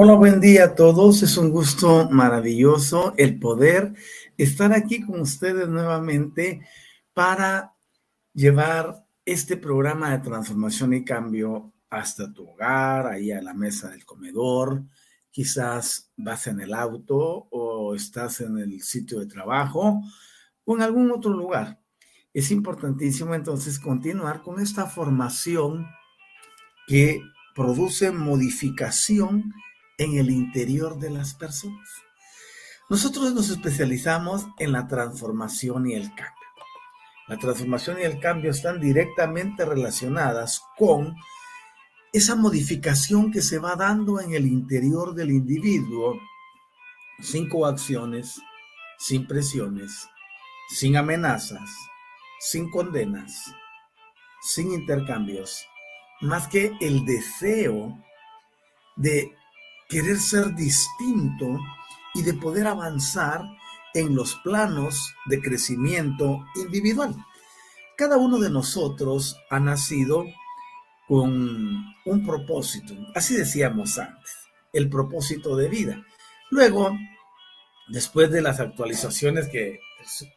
Hola, buen día a todos. Es un gusto maravilloso el poder estar aquí con ustedes nuevamente para llevar este programa de transformación y cambio hasta tu hogar, ahí a la mesa del comedor. Quizás vas en el auto o estás en el sitio de trabajo o en algún otro lugar. Es importantísimo entonces continuar con esta formación que produce modificación en el interior de las personas. Nosotros nos especializamos en la transformación y el cambio. La transformación y el cambio están directamente relacionadas con esa modificación que se va dando en el interior del individuo sin coacciones, sin presiones, sin amenazas, sin condenas, sin intercambios, más que el deseo de querer ser distinto y de poder avanzar en los planos de crecimiento individual. Cada uno de nosotros ha nacido con un propósito, así decíamos antes, el propósito de vida. Luego, después de las actualizaciones que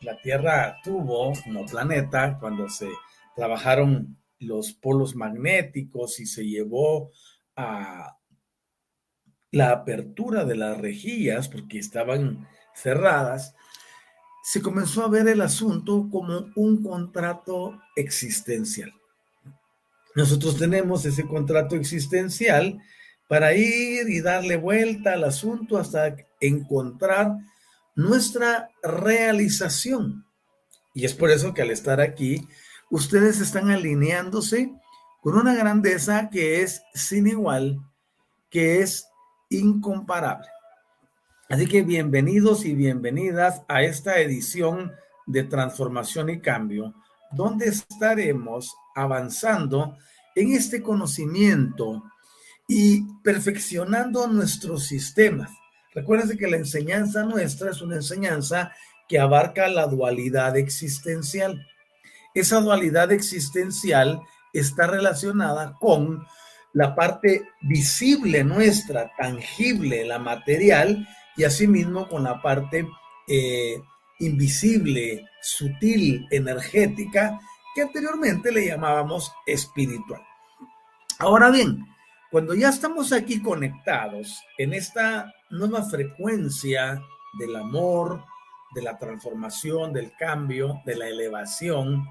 la Tierra tuvo como planeta, cuando se trabajaron los polos magnéticos y se llevó a la apertura de las rejillas, porque estaban cerradas, se comenzó a ver el asunto como un contrato existencial. Nosotros tenemos ese contrato existencial para ir y darle vuelta al asunto hasta encontrar nuestra realización. Y es por eso que al estar aquí, ustedes están alineándose con una grandeza que es sin igual, que es incomparable. Así que bienvenidos y bienvenidas a esta edición de Transformación y Cambio, donde estaremos avanzando en este conocimiento y perfeccionando nuestros sistemas. Recuerden que la enseñanza nuestra es una enseñanza que abarca la dualidad existencial. Esa dualidad existencial está relacionada con la parte visible nuestra, tangible, la material, y asimismo con la parte eh, invisible, sutil, energética, que anteriormente le llamábamos espiritual. Ahora bien, cuando ya estamos aquí conectados en esta nueva frecuencia del amor, de la transformación, del cambio, de la elevación,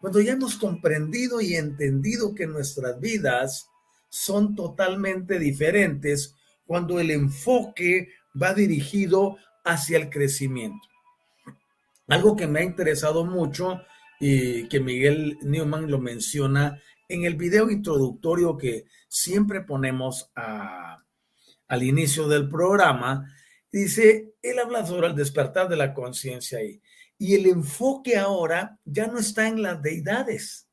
cuando ya hemos comprendido y entendido que nuestras vidas son totalmente diferentes, cuando el enfoque va dirigido hacia el crecimiento. Algo que me ha interesado mucho y que Miguel Newman lo menciona en el video introductorio que siempre ponemos al inicio del programa, dice, él habla sobre el despertar de la conciencia ahí. Y el enfoque ahora ya no está en las deidades,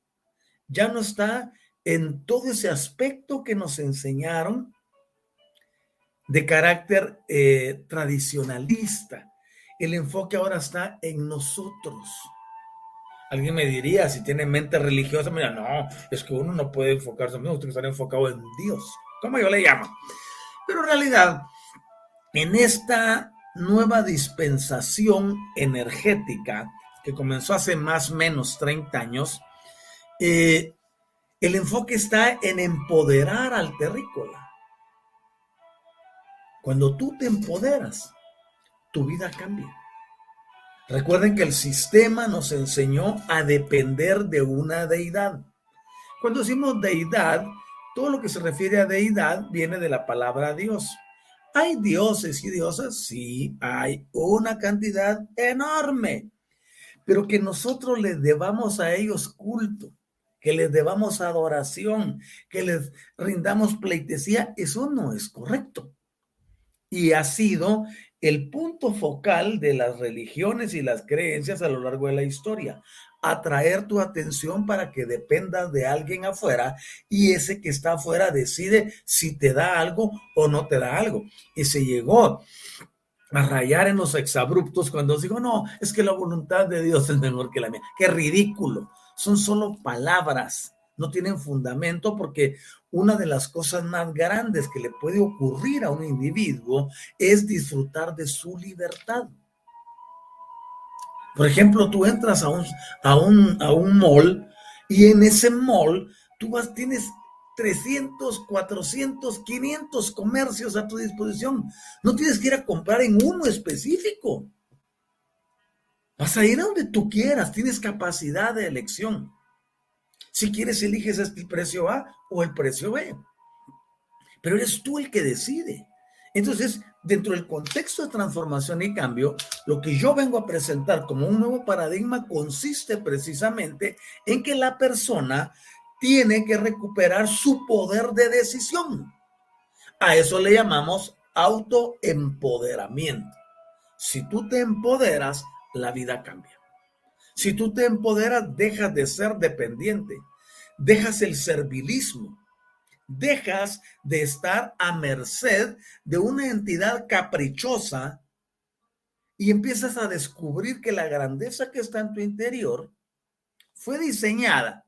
ya no está en todo ese aspecto que nos enseñaron de carácter eh, tradicionalista. El enfoque ahora está en nosotros. Alguien me diría, si tiene mente religiosa, mira, no, es que uno no puede enfocarse, no, usted que estar enfocado en Dios, como yo le llamo. Pero en realidad, en esta nueva dispensación energética que comenzó hace más o menos 30 años, eh, el enfoque está en empoderar al terrícola. Cuando tú te empoderas, tu vida cambia. Recuerden que el sistema nos enseñó a depender de una deidad. Cuando decimos deidad, todo lo que se refiere a deidad viene de la palabra Dios. ¿Hay dioses y diosas? Sí, hay una cantidad enorme. Pero que nosotros les debamos a ellos culto, que les debamos adoración, que les rindamos pleitesía, eso no es correcto y ha sido el punto focal de las religiones y las creencias a lo largo de la historia. Atraer tu atención para que dependas de alguien afuera y ese que está afuera decide si te da algo o no te da algo. Y se llegó a rayar en los exabruptos cuando digo, no, es que la voluntad de Dios es mejor que la mía. Qué ridículo. Son solo palabras no tienen fundamento porque una de las cosas más grandes que le puede ocurrir a un individuo es disfrutar de su libertad. Por ejemplo, tú entras a un, a un, a un mall y en ese mall tú vas, tienes 300, 400, 500 comercios a tu disposición. No tienes que ir a comprar en uno específico. Vas a ir a donde tú quieras, tienes capacidad de elección. Si quieres, eliges el precio A o el precio B. Pero eres tú el que decide. Entonces, dentro del contexto de transformación y cambio, lo que yo vengo a presentar como un nuevo paradigma consiste precisamente en que la persona tiene que recuperar su poder de decisión. A eso le llamamos autoempoderamiento. Si tú te empoderas, la vida cambia. Si tú te empoderas, dejas de ser dependiente, dejas el servilismo, dejas de estar a merced de una entidad caprichosa y empiezas a descubrir que la grandeza que está en tu interior fue diseñada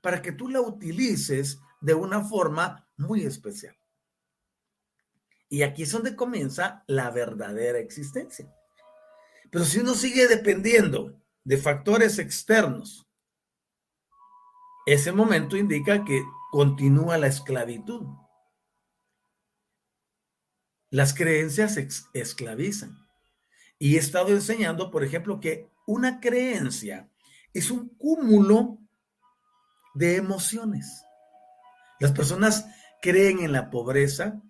para que tú la utilices de una forma muy especial. Y aquí es donde comienza la verdadera existencia. Pero si uno sigue dependiendo de factores externos, ese momento indica que continúa la esclavitud. Las creencias esclavizan. Y he estado enseñando, por ejemplo, que una creencia es un cúmulo de emociones. Las personas creen en la pobreza,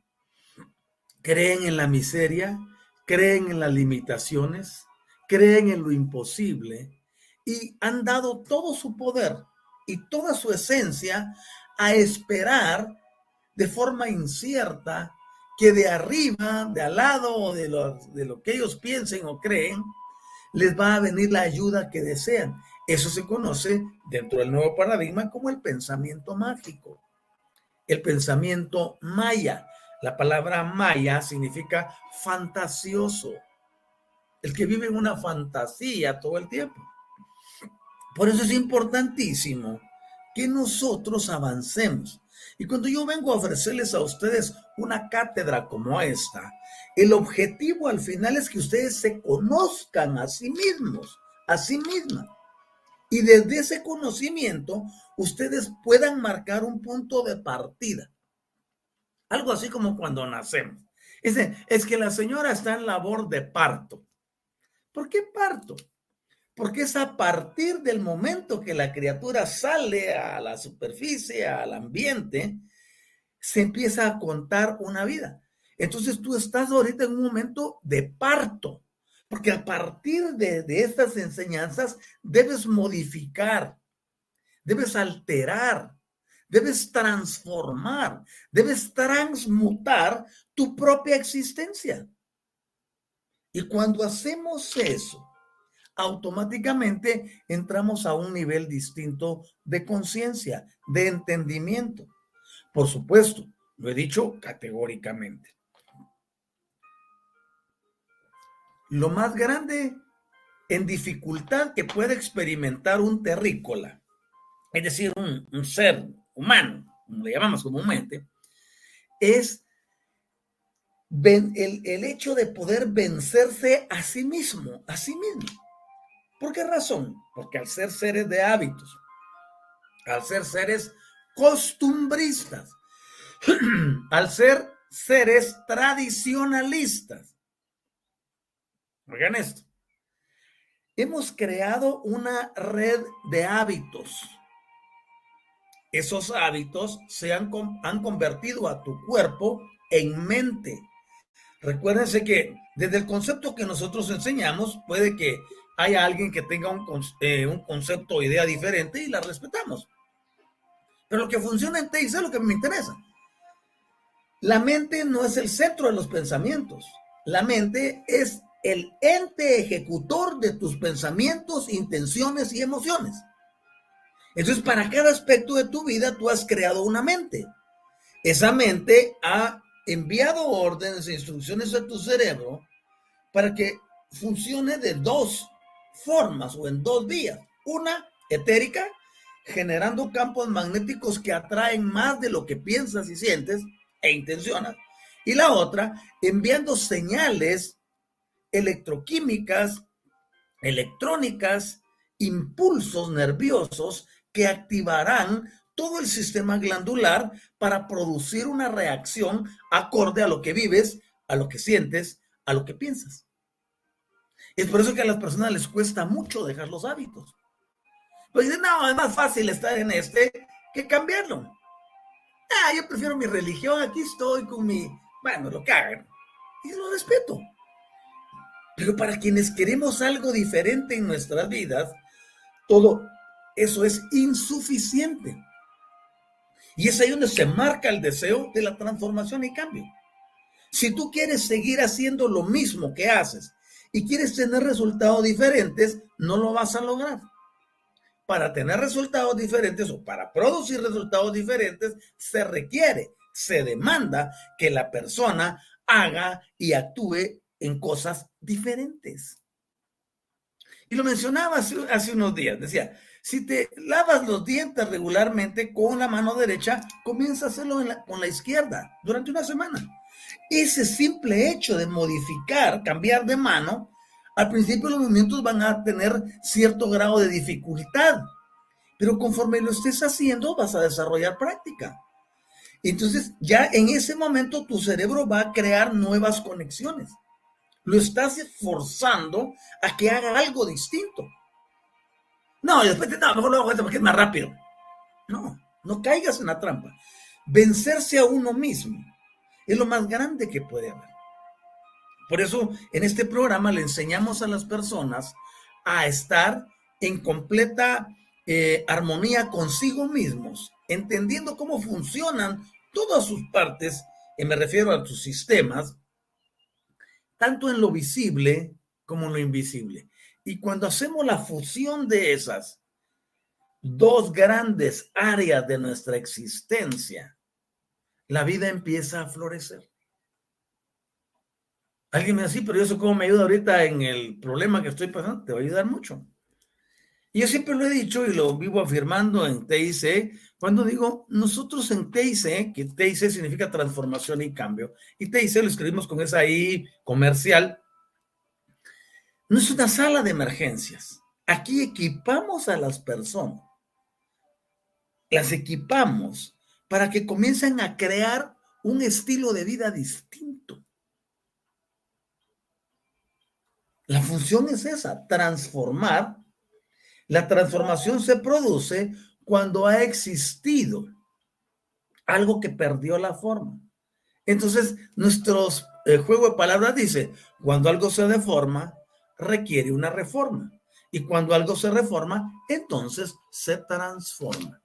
creen en la miseria, creen en las limitaciones, creen en lo imposible y han dado todo su poder y toda su esencia a esperar de forma incierta que de arriba, de al lado o de lo, de lo que ellos piensen o creen, les va a venir la ayuda que desean. Eso se conoce dentro del nuevo paradigma como el pensamiento mágico, el pensamiento maya. La palabra maya significa fantasioso el que vive en una fantasía todo el tiempo. Por eso es importantísimo que nosotros avancemos. Y cuando yo vengo a ofrecerles a ustedes una cátedra como esta, el objetivo al final es que ustedes se conozcan a sí mismos, a sí mismas. Y desde ese conocimiento, ustedes puedan marcar un punto de partida. Algo así como cuando nacemos. Es, es que la señora está en labor de parto. ¿Por qué parto? Porque es a partir del momento que la criatura sale a la superficie, al ambiente, se empieza a contar una vida. Entonces tú estás ahorita en un momento de parto, porque a partir de, de estas enseñanzas debes modificar, debes alterar, debes transformar, debes transmutar tu propia existencia. Y cuando hacemos eso, automáticamente entramos a un nivel distinto de conciencia, de entendimiento. Por supuesto, lo he dicho categóricamente. Lo más grande en dificultad que puede experimentar un terrícola, es decir, un, ser humano, como le llamamos comúnmente, es el, hecho de poder vencerse a sí mismo, a sí mismo. ¿Por qué razón? Porque al ser seres de hábitos, al ser seres costumbristas, al ser seres tradicionalistas, oigan esto, hemos creado una red de hábitos. Esos hábitos se han, han convertido a tu cuerpo en mente. Recuérdense que desde el concepto que nosotros enseñamos, puede que hay alguien que tenga un, eh, un concepto o idea diferente y la respetamos. Pero lo que funciona en TIC es lo que me interesa. La mente no es el centro de los pensamientos. La mente es el ente ejecutor de tus pensamientos, intenciones y emociones. Entonces, para cada aspecto de tu vida, tú has creado una mente. Esa mente ha enviado órdenes e instrucciones a tu cerebro para que funcione de dos formas o en dos vías. Una, etérica, generando campos magnéticos que atraen más de lo que piensas y sientes e intencionas. Y la otra, enviando señales electroquímicas, electrónicas, impulsos nerviosos que activarán todo el sistema glandular para producir una reacción acorde a lo que vives, a lo que sientes, a lo que piensas. Es por eso que a las personas les cuesta mucho dejar los hábitos. Pues dicen, no, es más fácil estar en este que cambiarlo. Ah, yo prefiero mi religión, aquí estoy con mi, bueno, lo que hagan. Y lo respeto. Pero para quienes queremos algo diferente en nuestras vidas, todo eso es insuficiente. Y es ahí donde se marca el deseo de la transformación y cambio. Si tú quieres seguir haciendo lo mismo que haces y quieres tener resultados diferentes, no lo vas a lograr. Para tener resultados diferentes o para producir resultados diferentes, se requiere, se demanda que la persona haga y actúe en cosas diferentes. Y lo mencionaba hace, unos días, decía, si te lavas los dientes regularmente con la mano derecha, comienza a hacerlo con la izquierda durante una semana. Ese simple hecho de modificar, cambiar de mano, al principio los movimientos van a tener cierto grado de dificultad, pero conforme lo estés haciendo vas a desarrollar práctica. Entonces ya en ese momento tu cerebro va a crear nuevas conexiones. Lo estás forzando a que haga algo distinto. No, después no, mejor lo hago porque es más rápido. No, no caigas en la trampa. Vencerse a uno mismo es lo más grande que puede haber. Por eso en este programa le enseñamos a las personas a estar en completa eh, armonía consigo mismos, entendiendo cómo funcionan todas sus partes, y me refiero a sus sistemas, tanto en lo visible como en lo invisible. Y cuando hacemos la fusión de esas dos grandes áreas de nuestra existencia, la vida empieza a florecer. Alguien me dice, pero eso cómo me ayuda ahorita en el problema que estoy pasando, te va a ayudar mucho. Y yo siempre lo he dicho y lo vivo afirmando en TIC, cuando digo nosotros en TIC, que TIC significa transformación y cambio, y TIC lo escribimos con esa I comercial, no es una sala de emergencias. Aquí equipamos a las personas. Las equipamos para que comiencen a crear un estilo de vida distinto. La función es esa, transformar. La transformación se produce cuando ha existido algo que perdió la forma. Entonces, nuestro eh, juego de palabras dice, cuando algo se deforma, requiere una reforma. Y cuando algo se reforma, entonces se transforma.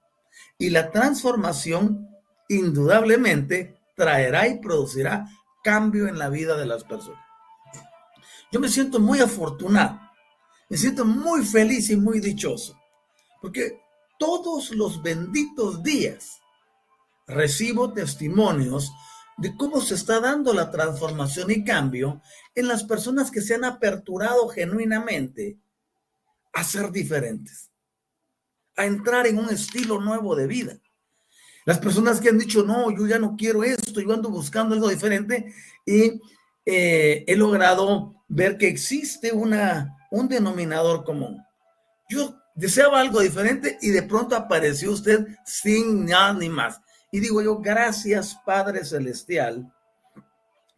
Y la transformación indudablemente traerá y producirá cambio en la vida de las personas. Yo me siento muy afortunado, me siento muy feliz y muy dichoso, porque todos los benditos días recibo testimonios de cómo se está dando la transformación y cambio en las personas que se han aperturado genuinamente a ser diferentes, a entrar en un estilo nuevo de vida. Las personas que han dicho, no, yo ya no quiero esto, yo ando buscando algo diferente y eh, he logrado ver que existe una, un denominador común. Yo deseaba algo diferente y de pronto apareció usted sin nada ni más. Y digo yo, gracias Padre Celestial,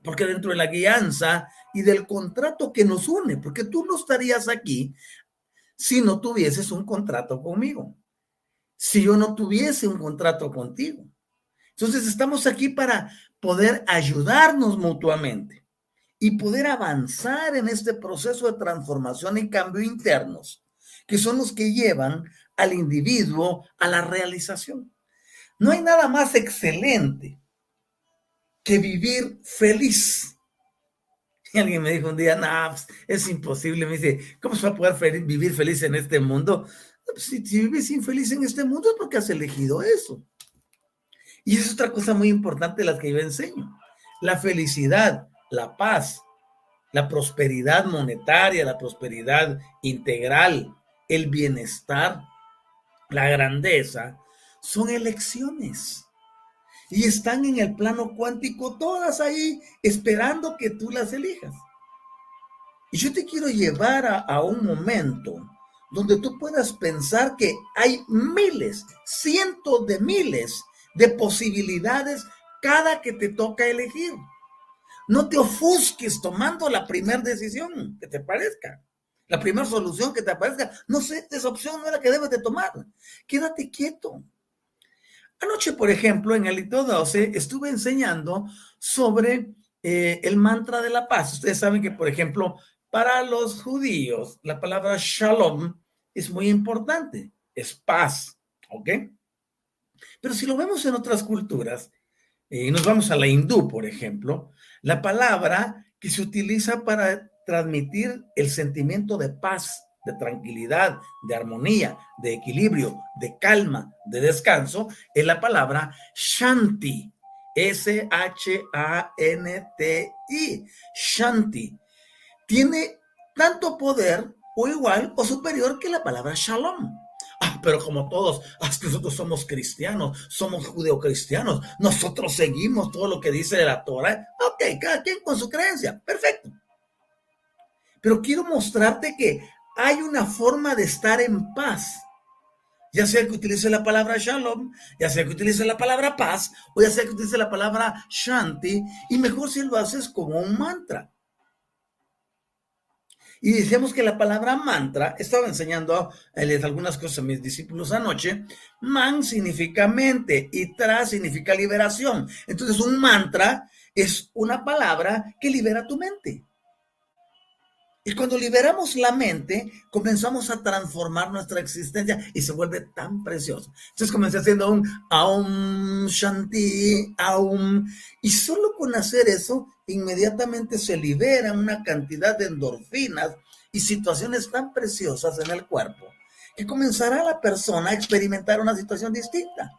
porque dentro de la guianza y del contrato que nos une, porque tú no estarías aquí si no tuvieses un contrato conmigo, si yo no tuviese un contrato contigo. Entonces estamos aquí para poder ayudarnos mutuamente y poder avanzar en este proceso de transformación y cambio internos, que son los que llevan al individuo a la realización. No hay nada más excelente que vivir feliz. Y alguien me dijo un día, no, pues, es imposible. Me dice, ¿cómo se va a poder vivir feliz en este mundo? Pues, si, si, vives infeliz en este mundo es porque has elegido eso. Y es otra cosa muy importante de las que yo enseño. La felicidad, la paz, la prosperidad monetaria, la prosperidad integral, el bienestar, la grandeza, son elecciones. Y están en el plano cuántico todas ahí esperando que tú las elijas. Y yo te quiero llevar a, un momento donde tú puedas pensar que hay miles, cientos de miles de posibilidades cada que te toca elegir. No te ofusques tomando la primera decisión que te parezca, la primera solución que te parezca. No sé, esa opción no es la que debes de tomar. Quédate quieto. Anoche, por ejemplo, en el Lito 12 estuve enseñando sobre eh, el mantra de la paz. Ustedes saben que, por ejemplo, para los judíos, la palabra shalom es muy importante, es paz, ¿ok? Pero si lo vemos en otras culturas, eh, y nos vamos a la hindú, por ejemplo, la palabra que se utiliza para transmitir el sentimiento de paz de tranquilidad, de armonía, de equilibrio, de calma, de descanso, es la palabra Shanti. S-H-A-N-T-I. Shanti. Tiene tanto poder o igual o superior que la palabra Shalom. Ah, pero como todos, ah, nosotros somos cristianos, somos judeocristianos, nosotros seguimos todo lo que dice la Torah. Ok, cada quien con su creencia, perfecto. Pero quiero mostrarte que hay una forma de estar en paz. Ya sea que utilice la palabra shalom, ya sea que utilice la palabra paz, o ya sea que utilice la palabra shanti, y mejor si lo haces como un mantra. Y decíamos que la palabra mantra, estaba enseñando algunas cosas a mis discípulos anoche, man significa mente y tra significa liberación. Entonces un mantra es una palabra que libera tu mente. Y cuando liberamos la mente, comenzamos a transformar nuestra existencia y se vuelve tan precioso. Entonces comencé haciendo un aum shanti, aum. Y solo con hacer eso, inmediatamente se liberan una cantidad de endorfinas y situaciones tan preciosas en el cuerpo que comenzará la persona a experimentar una situación distinta.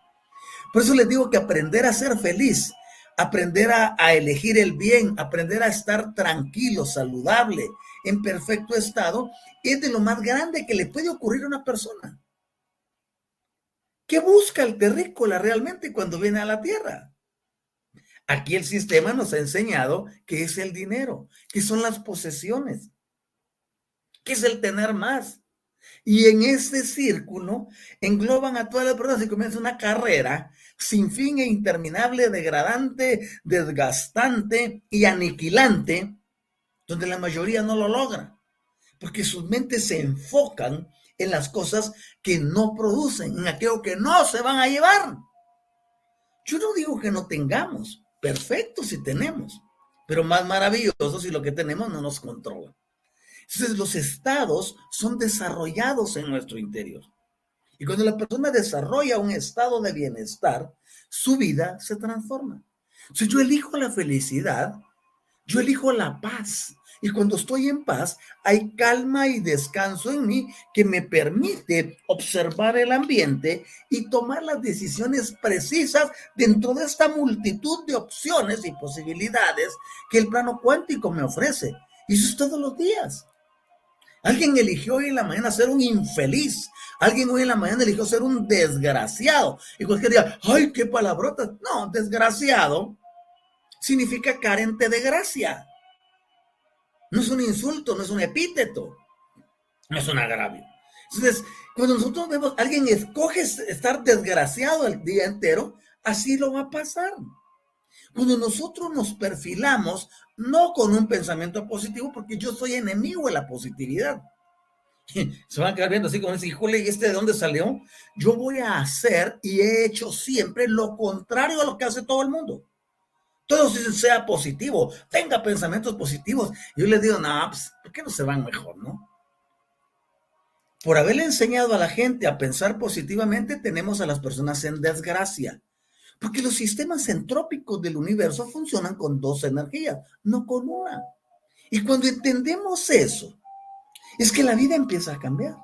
Por eso les digo que aprender a ser feliz, aprender a, a elegir el bien, aprender a estar tranquilo, saludable, en perfecto estado, es de lo más grande que le puede ocurrir a una persona. ¿Qué busca el terrícola realmente cuando viene a la tierra? Aquí el sistema nos ha enseñado que es el dinero, que son las posesiones, que es el tener más. Y en este círculo engloban a todas las personas y comienza una carrera sin fin e interminable, degradante, desgastante y aniquilante donde la mayoría no lo logra. porque sus mentes se enfocan en las cosas que no producen, en aquello que no se van a llevar. Yo no digo que no tengamos, perfecto si tenemos, pero más maravilloso si lo que tenemos no nos controla. Entonces los estados son desarrollados en nuestro interior. Y cuando la persona desarrolla un estado de bienestar, su vida se transforma. Si yo elijo la felicidad, yo elijo la paz. Y cuando estoy en paz, hay calma y descanso en mí que me permite observar el ambiente y tomar las decisiones precisas dentro de esta multitud de opciones y posibilidades que el plano cuántico me ofrece. Y eso es todos los días. Alguien eligió hoy en la mañana ser un infeliz. Alguien hoy en la mañana eligió ser un desgraciado. Y cualquier día, ay, qué palabrotas. No, desgraciado significa carente de gracia. No es un insulto, no es un epíteto, no es un agravio. Entonces, cuando nosotros vemos, alguien escoge estar desgraciado el día entero, así lo va a pasar. Cuando nosotros nos perfilamos, no con un pensamiento positivo, porque yo soy enemigo de la positividad. Se van a quedar viendo así como ese, híjole, ¿y este de dónde salió? Yo voy a hacer y he hecho siempre lo contrario a lo que hace todo el mundo. Dicen sea positivo, tenga pensamientos positivos. Yo les digo, no, pues, ¿por qué no se van mejor, no? Por haberle enseñado a la gente a pensar positivamente, tenemos a las personas en desgracia. Porque los sistemas entrópicos del universo funcionan con dos energías, no con una. Y cuando entendemos eso, es que la vida empieza a cambiar.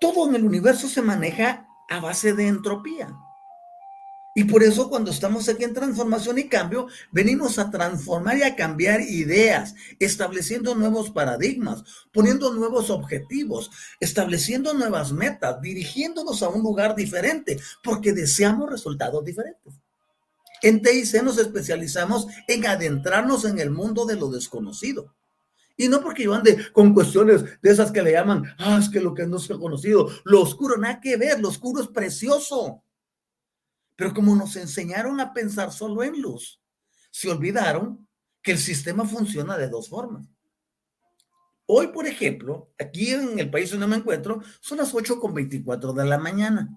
Todo en el universo se maneja a base de entropía. Y por eso cuando estamos aquí en transformación y cambio, venimos a transformar y a cambiar ideas, estableciendo nuevos paradigmas, poniendo nuevos objetivos, estableciendo nuevas metas, dirigiéndonos a un lugar diferente, porque deseamos resultados diferentes. En TIC nos especializamos en adentrarnos en el mundo de lo desconocido. Y no porque yo ande con cuestiones de esas que le llaman, ah, es que lo que no se ha conocido, lo oscuro, nada que ver, lo oscuro es precioso. Pero como nos enseñaron a pensar solo en luz, se olvidaron que el sistema funciona de dos formas. Hoy, por ejemplo, aquí en el país donde me encuentro, son las 8 con 24 de la mañana.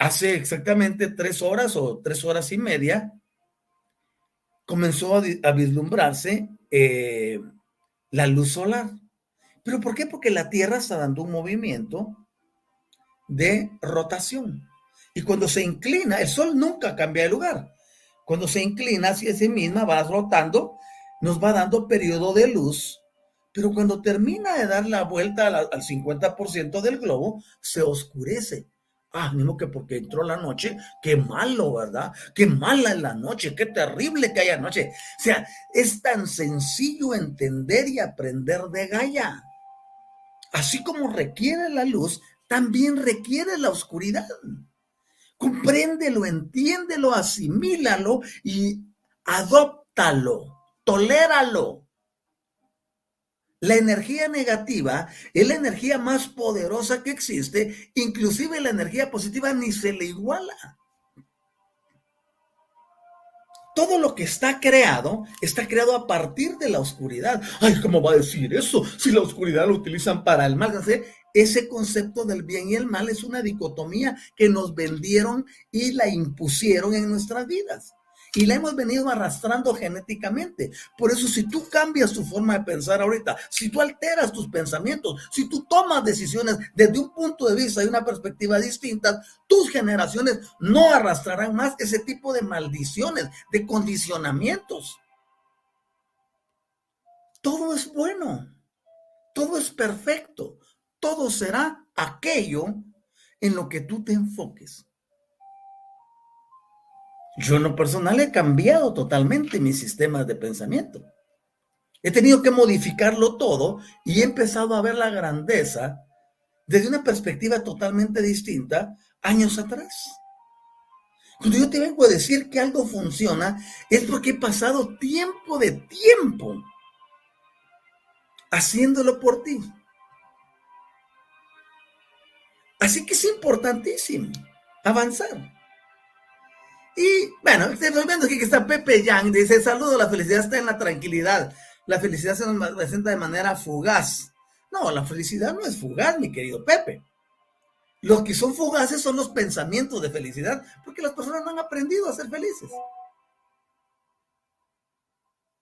Hace exactamente tres horas o tres horas y media comenzó a, vislumbrarse eh, la luz solar. ¿Pero por qué? Porque la Tierra está dando un movimiento de rotación. Y cuando se inclina, el sol nunca cambia de lugar. Cuando se inclina hacia sí misma, va rotando, nos va dando periodo de luz, pero cuando termina de dar la vuelta al, 50% del globo, se oscurece. Ah, mismo que porque entró la noche, qué malo, ¿verdad? Qué mala es la noche, qué terrible que haya noche. O sea, es tan sencillo entender y aprender de Gaia. Así como requiere la luz, también requiere la oscuridad. Compréndelo, entiéndelo, asimílalo y adóptalo, toléralo. La energía negativa es la energía más poderosa que existe, inclusive la energía positiva ni se le iguala. Todo lo que está creado está creado a partir de la oscuridad. Ay, ¿cómo va a decir eso? Si la oscuridad lo utilizan para el mal ese concepto del bien y el mal es una dicotomía que nos vendieron y la impusieron en nuestras vidas. Y la hemos venido arrastrando genéticamente. Por eso, si tú cambias tu forma de pensar ahorita, si tú alteras tus pensamientos, si tú tomas decisiones desde un punto de vista y una perspectiva distinta, tus generaciones no arrastrarán más ese tipo de maldiciones, de condicionamientos. Todo es bueno, todo es perfecto, todo será aquello en lo que tú te enfoques. Yo en lo personal he cambiado totalmente mis sistemas de pensamiento. He tenido que modificarlo todo y he empezado a ver la grandeza desde una perspectiva totalmente distinta años atrás. Cuando yo te vengo a decir que algo funciona, es porque he pasado tiempo de tiempo haciéndolo por ti. Así que es importantísimo avanzar. Y bueno, estoy viendo aquí que está Pepe Yang, dice, saludo, la felicidad está en la tranquilidad. La felicidad se nos presenta de manera fugaz. No, la felicidad no es fugaz, mi querido Pepe. Los que son fugaces son los pensamientos de felicidad, porque las personas no han aprendido a ser felices.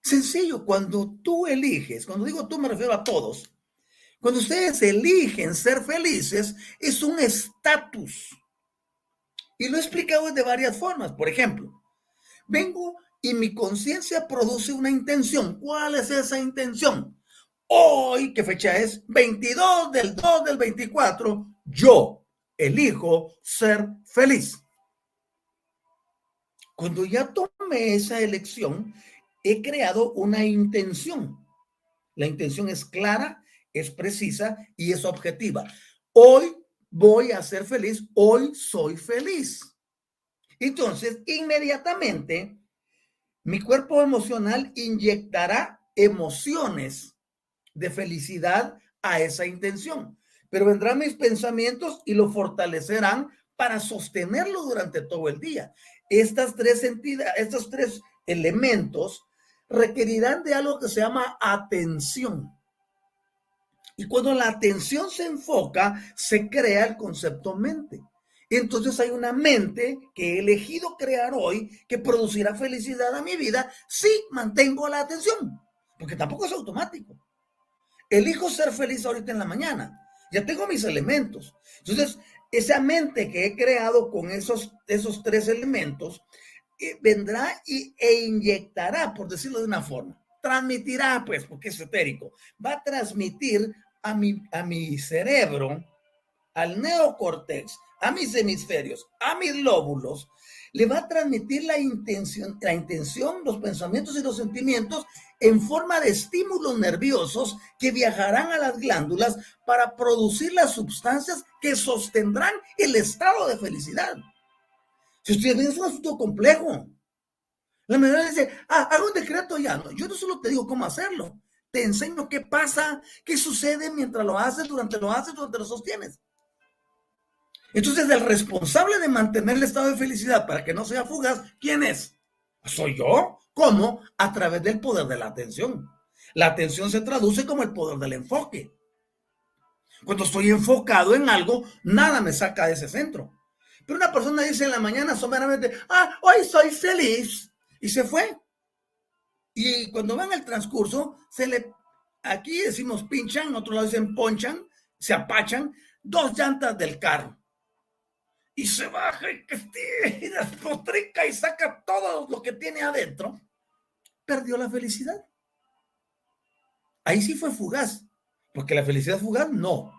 Sencillo, cuando tú eliges, cuando digo tú me refiero a todos, cuando ustedes eligen ser felices, es un estatus. Y lo he explicado de varias formas. Por ejemplo, vengo y mi conciencia produce una intención. ¿Cuál es esa intención? Hoy, ¿qué fecha es? 22 del 2 del 24, yo elijo ser feliz. Cuando ya tomé esa elección, he creado una intención. La intención es clara, es precisa y es objetiva. Hoy voy a ser feliz, hoy soy feliz. Entonces, inmediatamente, mi cuerpo emocional inyectará emociones de felicidad a esa intención pero vendrán mis pensamientos y lo fortalecerán para sostenerlo durante todo el día. Estas tres entidades, estos tres elementos requerirán de algo que se llama atención. Y cuando la atención se enfoca, se crea el concepto mente. Entonces hay una mente que he elegido crear hoy que producirá felicidad a mi vida si mantengo la atención, porque tampoco es automático. Elijo ser feliz ahorita en la mañana, ya tengo mis elementos. Entonces, esa mente que he creado con esos, esos tres elementos eh, vendrá y, e inyectará, por decirlo de una forma, transmitirá, pues, porque es etérico, va a transmitir a mi, a mi cerebro, al neocortex, a mis hemisferios, a mis lóbulos, le va a transmitir la intención, la intención, los pensamientos y los sentimientos en forma de estímulos nerviosos que viajarán a las glándulas para producir las sustancias que sostendrán el estado de felicidad. Si ustedes es un asunto complejo. La mayoría dice, ah, hago un decreto ya. No, yo no solo te digo cómo hacerlo, te enseño qué pasa, qué sucede mientras lo haces, durante lo haces, durante lo sostienes. Entonces, el responsable de mantener el estado de felicidad para que no sea fugaz, ¿quién es? ¿Soy yo? ¿Cómo? A través del poder de la atención. La atención se traduce como el poder del enfoque. Cuando estoy enfocado en algo, nada me saca de ese centro. Pero una persona dice en la mañana someramente, ah, hoy soy feliz. Y se fue. Y cuando van el transcurso, se le, aquí decimos pinchan, en otro lado dicen ponchan, se apachan dos llantas del carro y se baja y y despotrica y saca todo lo que tiene adentro, perdió la felicidad. Ahí sí fue fugaz, porque la felicidad fugaz no,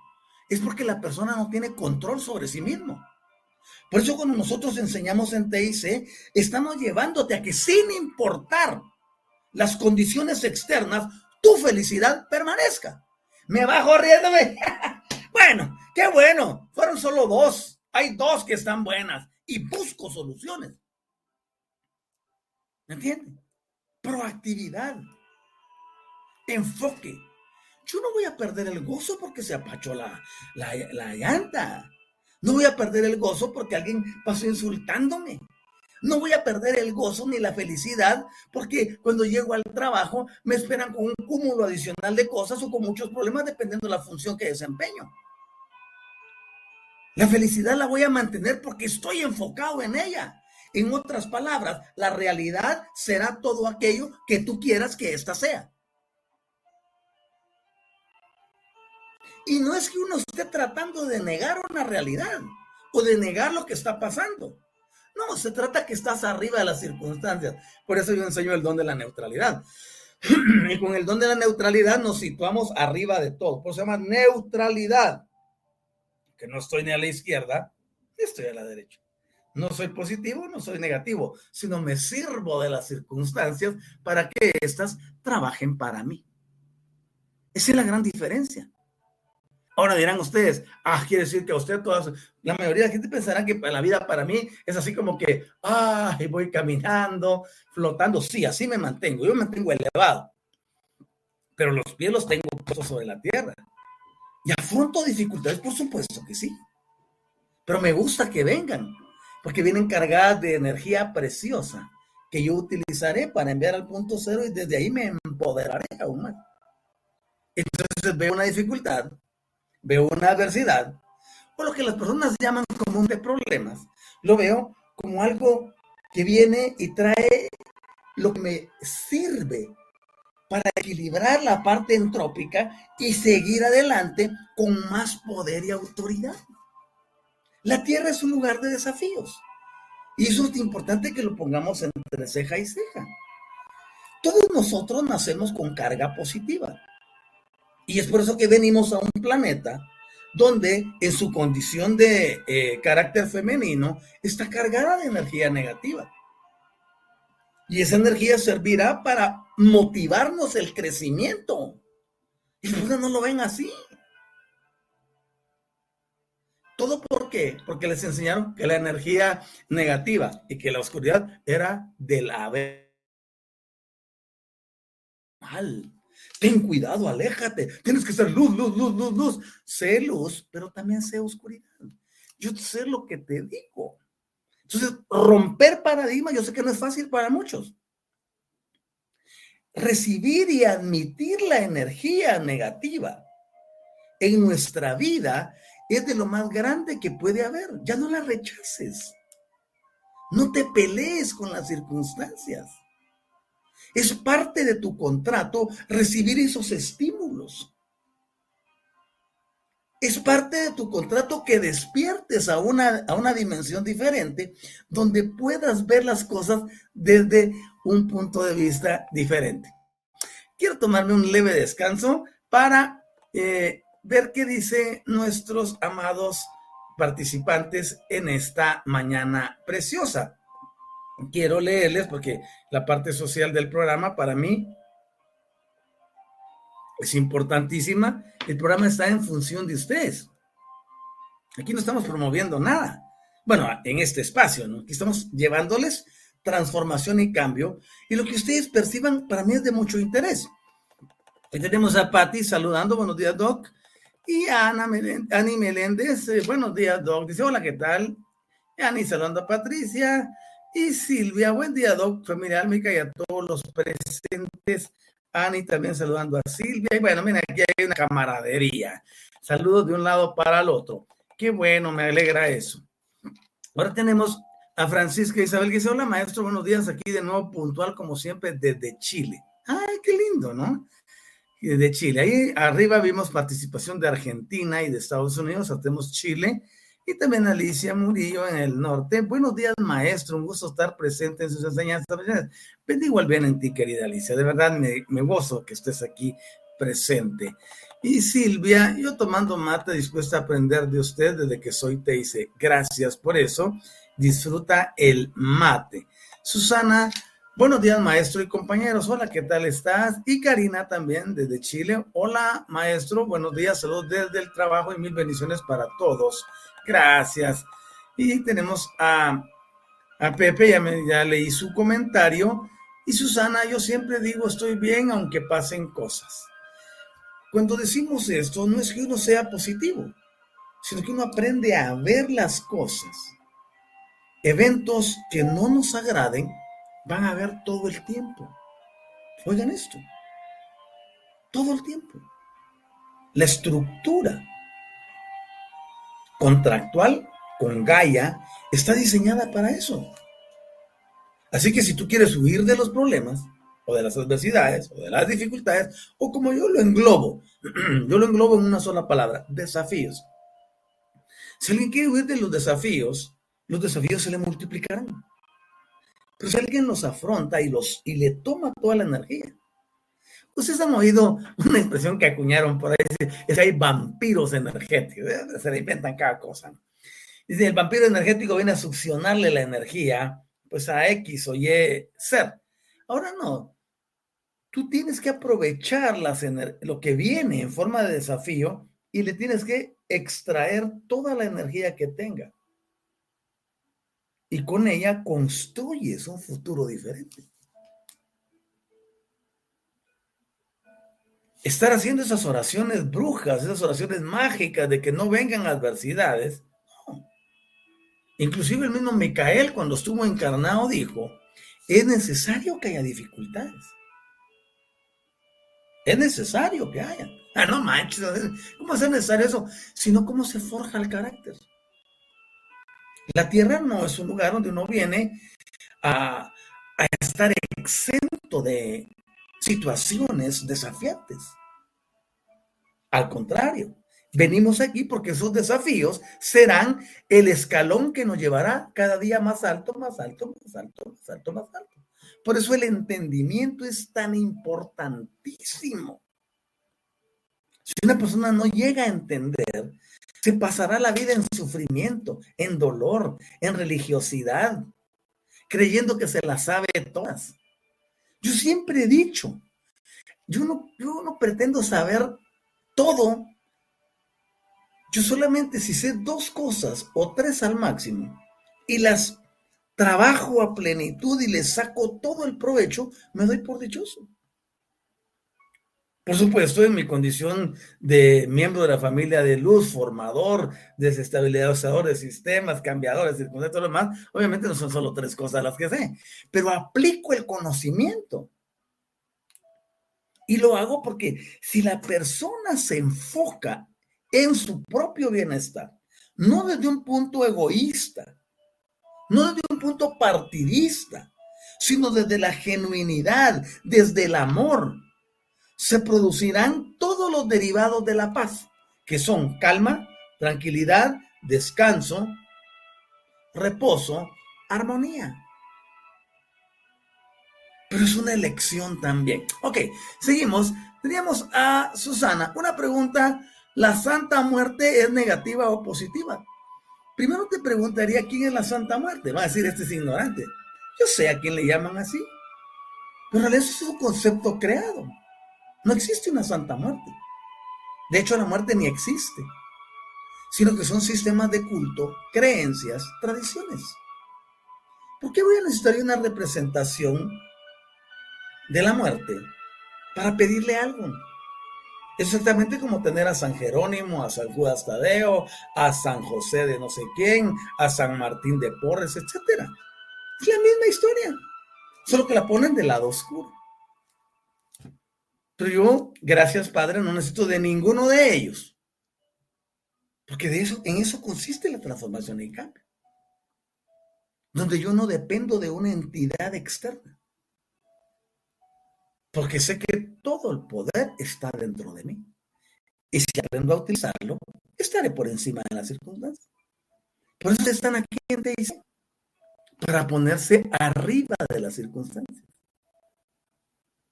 es porque la persona no tiene control sobre sí mismo. Por eso cuando nosotros enseñamos en TIC, estamos llevándote a que sin importar las condiciones externas, tu felicidad permanezca. Me bajo riéndome. bueno, qué bueno, fueron solo dos. Hay dos que están buenas y busco soluciones. ¿Me entienden? Proactividad. Enfoque. Yo no voy a perder el gozo porque se apachó la, la, la llanta. No voy a perder el gozo porque alguien pasó insultándome. No voy a perder el gozo ni la felicidad porque cuando llego al trabajo me esperan con un cúmulo adicional de cosas o con muchos problemas dependiendo de la función que desempeño. La felicidad la voy a mantener porque estoy enfocado en ella. En otras palabras, la realidad será todo aquello que tú quieras que ésta sea. Y no es que uno esté tratando de negar una realidad o de negar lo que está pasando. No, se trata que estás arriba de las circunstancias. Por eso yo enseño el don de la neutralidad. y con el don de la neutralidad nos situamos arriba de todo. Por eso se llama neutralidad que no estoy ni a la izquierda, estoy a la derecha. No soy positivo, no soy negativo, sino me sirvo de las circunstancias para que éstas trabajen para mí. Esa es la gran diferencia. Ahora dirán ustedes, ah, quiere decir que a usted todas, la mayoría de la gente pensará que la vida para mí es así como que, ah, voy caminando, flotando. Sí, así me mantengo, yo me mantengo elevado, pero los pies los tengo puestos sobre la tierra. ¿Y afronto dificultades? Por supuesto que sí. Pero me gusta que vengan. porque vienen cargadas de energía preciosa que yo utilizaré para enviar al punto cero y desde ahí me empoderaré aún más. Entonces veo una dificultad, veo una adversidad, o lo que las personas llaman común de problemas, lo veo como algo que viene y trae lo que me sirve para equilibrar la parte entrópica y seguir adelante con más poder y autoridad. La Tierra es un lugar de desafíos. Y eso es importante que lo pongamos entre ceja y ceja. Todos nosotros nacemos con carga positiva. Y es por eso que venimos a un planeta donde en su condición de eh, carácter femenino está cargada de energía negativa. Y esa energía servirá para motivarnos el crecimiento. Y los no lo ven así. ¿Todo por qué? Porque les enseñaron que la energía negativa y que la oscuridad era del haber mal. Ten cuidado, aléjate. Tienes que ser luz, luz, luz, luz, luz. Sé luz, pero también sé oscuridad. Yo sé lo que te digo. Entonces, romper paradigma, yo sé que no es fácil para muchos. Recibir y admitir la energía negativa en nuestra vida es de lo más grande que puede haber. Ya no la rechaces. No te pelees con las circunstancias. Es parte de tu contrato recibir esos estímulos. Es parte de tu contrato que despiertes a una, a una dimensión diferente donde puedas ver las cosas desde un punto de vista diferente. Quiero tomarme un leve descanso para eh, ver qué dice nuestros amados participantes en esta mañana preciosa. Quiero leerles porque la parte social del programa para mí es importantísima. El programa está en función de ustedes. Aquí no estamos promoviendo nada. Bueno, en este espacio, ¿no? Aquí estamos llevándoles transformación y cambio. Y lo que ustedes perciban para mí es de mucho interés. Aquí tenemos a Patti saludando. Buenos días, Doc. Y a Ana Ani Meléndez, eh, buenos días, Doc. Dice, hola, ¿qué tal? Ani saludando a Patricia. Y Silvia, buen día, Doc, familia Almica y a todos los presentes. Ani también saludando a Silvia. Y bueno, mira, aquí hay una camaradería. Saludos de un lado para el otro. Qué bueno, me alegra eso. Ahora tenemos a Francisca Isabel que dice, hola maestro, buenos días, aquí de nuevo puntual como siempre desde Chile. Ay, qué lindo, ¿no? de Chile. Ahí arriba vimos participación de Argentina y de Estados Unidos, tenemos Chile y también Alicia Murillo en el norte. Buenos días, maestro, un gusto estar presente en sus enseñanzas. Bendigo el bien en ti, querida Alicia, de verdad me, me gozo que estés aquí presente. Y Silvia, yo tomando mate, dispuesta a aprender de usted desde que soy te dice gracias por eso, disfruta el mate. Susana, Buenos días, maestro y compañeros. Hola, ¿qué tal estás? Y Karina también desde Chile. Hola, maestro. Buenos días, saludos desde el trabajo y mil bendiciones para todos. Gracias. Y tenemos a, a Pepe, ya, me, ya leí su comentario. Y Susana, yo siempre digo, estoy bien aunque pasen cosas. Cuando decimos esto, no es que uno sea positivo, sino que uno aprende a ver las cosas. Eventos que no nos agraden van a ver todo el tiempo. Oigan esto. Todo el tiempo. La estructura contractual con Gaia está diseñada para eso. Así que si tú quieres huir de los problemas, o de las adversidades, o de las dificultades, o como yo lo englobo, yo lo englobo en una sola palabra, desafíos. Si alguien quiere huir de los desafíos, los desafíos se le multiplicarán. Pero si alguien los afronta y, los, y le toma toda la energía. Ustedes han oído una expresión que acuñaron por ahí, es que hay vampiros energéticos, ¿eh? se le inventan cada cosa. Dice, el vampiro energético viene a succionarle la energía, pues a X o Y ser. Ahora no, tú tienes que aprovechar las lo que viene en forma de desafío y le tienes que extraer toda la energía que tenga y con ella construyes un futuro diferente. Estar haciendo esas oraciones brujas, esas oraciones mágicas de que no vengan adversidades, no. Inclusive el mismo Micael cuando estuvo encarnado dijo, es necesario que haya dificultades. Es necesario que haya. Ah, no manches, ¿cómo es necesario eso? Sino cómo se forja el carácter. La tierra no es un lugar donde uno viene a, a estar exento de situaciones desafiantes. Al contrario, venimos aquí porque esos desafíos serán el escalón que nos llevará cada día más alto, más alto, más alto, más alto, más alto. Por eso el entendimiento es tan importantísimo. Si una persona no llega a entender, se pasará la vida en sufrimiento, en dolor, en religiosidad, creyendo que se las sabe todas. Yo siempre he dicho, yo no, yo no pretendo saber todo. Yo solamente si sé dos cosas o tres al máximo y las trabajo a plenitud y le saco todo el provecho, me doy por dichoso. Por supuesto, en mi condición de miembro de la familia de luz, formador, desestabilizador de sistemas, cambiadores, y todo lo demás, obviamente no son solo tres cosas las que sé, pero aplico el conocimiento. Y lo hago porque si la persona se enfoca en su propio bienestar, no desde un punto egoísta, no desde un punto partidista, sino desde la genuinidad, desde el amor, se producirán todos los derivados de la paz, que son calma, tranquilidad, descanso, reposo, armonía. Pero es una elección también. Ok, seguimos. Teníamos a Susana. Una pregunta, ¿la Santa Muerte es negativa o positiva? Primero te preguntaría quién es la Santa Muerte. Va a decir, este es ignorante. Yo sé a quién le llaman así. Pero eso es un concepto creado. No existe una Santa Muerte. De hecho, la muerte ni existe. Sino que son sistemas de culto, creencias, tradiciones. ¿Por qué voy a necesitar una representación de la muerte para pedirle algo? Exactamente como tener a San Jerónimo, a San Judas Tadeo, a San José de no sé quién, a San Martín de Porres, etc. Es la misma historia, solo que la ponen del lado oscuro. Yo, gracias Padre, no necesito de ninguno de ellos. Porque de eso, en eso consiste la transformación y cambio. Donde yo no dependo de una entidad externa. Porque sé que todo el poder está dentro de mí. Y si aprendo a utilizarlo, estaré por encima de las circunstancias. Por eso están aquí en para ponerse arriba de las circunstancias.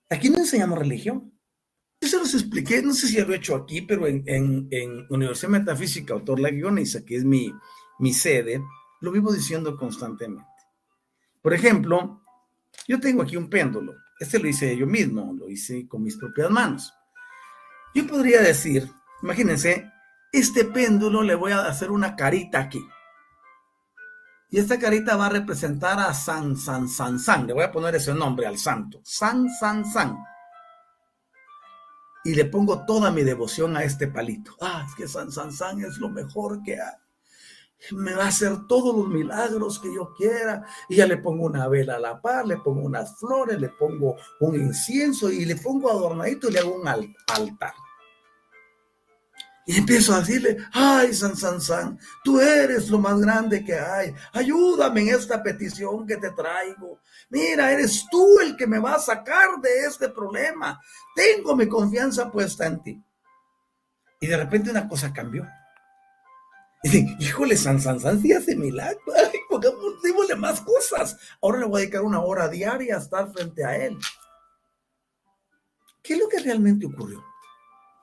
Aquí no enseñamos religión. Yo se los expliqué, no sé si lo he hecho aquí, pero en, Universidad Metafísica, autor La Guioniza, que es mi, mi sede, lo vivo diciendo constantemente. Por ejemplo, yo tengo aquí un péndulo. Este lo hice yo mismo, lo hice con mis propias manos. Yo podría decir, imagínense, este péndulo le voy a hacer una carita aquí. Y esta carita va a representar a San San San San. Le voy a poner ese nombre al santo. San San San. Y le pongo toda mi devoción a este palito. Ah, es que San San San es lo mejor que hay me va a hacer todos los milagros que yo quiera. Y ya le pongo una vela a la par, le pongo unas flores, le pongo un incienso y le pongo adornadito y le hago un altar. Y empiezo a decirle, ay, San San San, tú eres lo más grande que hay. Ayúdame en esta petición que te traigo. Mira, eres tú el que me va a sacar de este problema. Tengo mi confianza puesta en ti. Y de repente una cosa cambió. híjole, San San San sí hace milagros. Démosle más cosas. Ahora le voy a dedicar una hora diaria a estar frente a él. ¿Qué es lo que realmente ocurrió?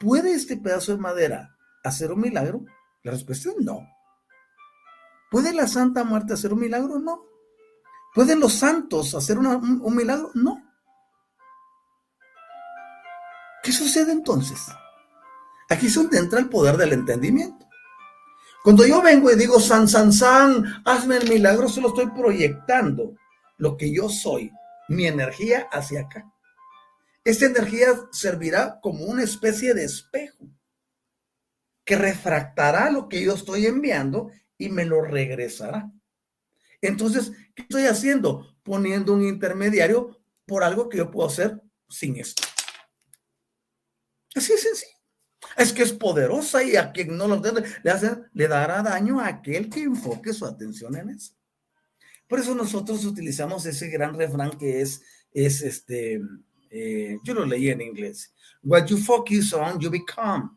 ¿Puede este pedazo de madera hacer un milagro? La respuesta es no. ¿Puede la Santa Muerte hacer un milagro? No. ¿Pueden los santos hacer un, milagro? No. ¿Qué sucede entonces? Aquí es donde entra el poder del entendimiento. Cuando yo vengo y digo, San, San, San, hazme el milagro, solo estoy proyectando lo que yo soy, mi energía hacia acá. Esta energía servirá como una especie de espejo que refractará lo que yo estoy enviando y me lo regresará. Entonces, ¿qué estoy haciendo? Poniendo un intermediario por algo que yo puedo hacer sin esto. Así es sencillo. Es que es poderosa y a quien no lo entiende le, hace, le dará daño a aquel que enfoque su atención en eso. Por eso nosotros utilizamos ese gran refrán que es, es este, eh, yo lo leí en inglés. What you focus on, you become.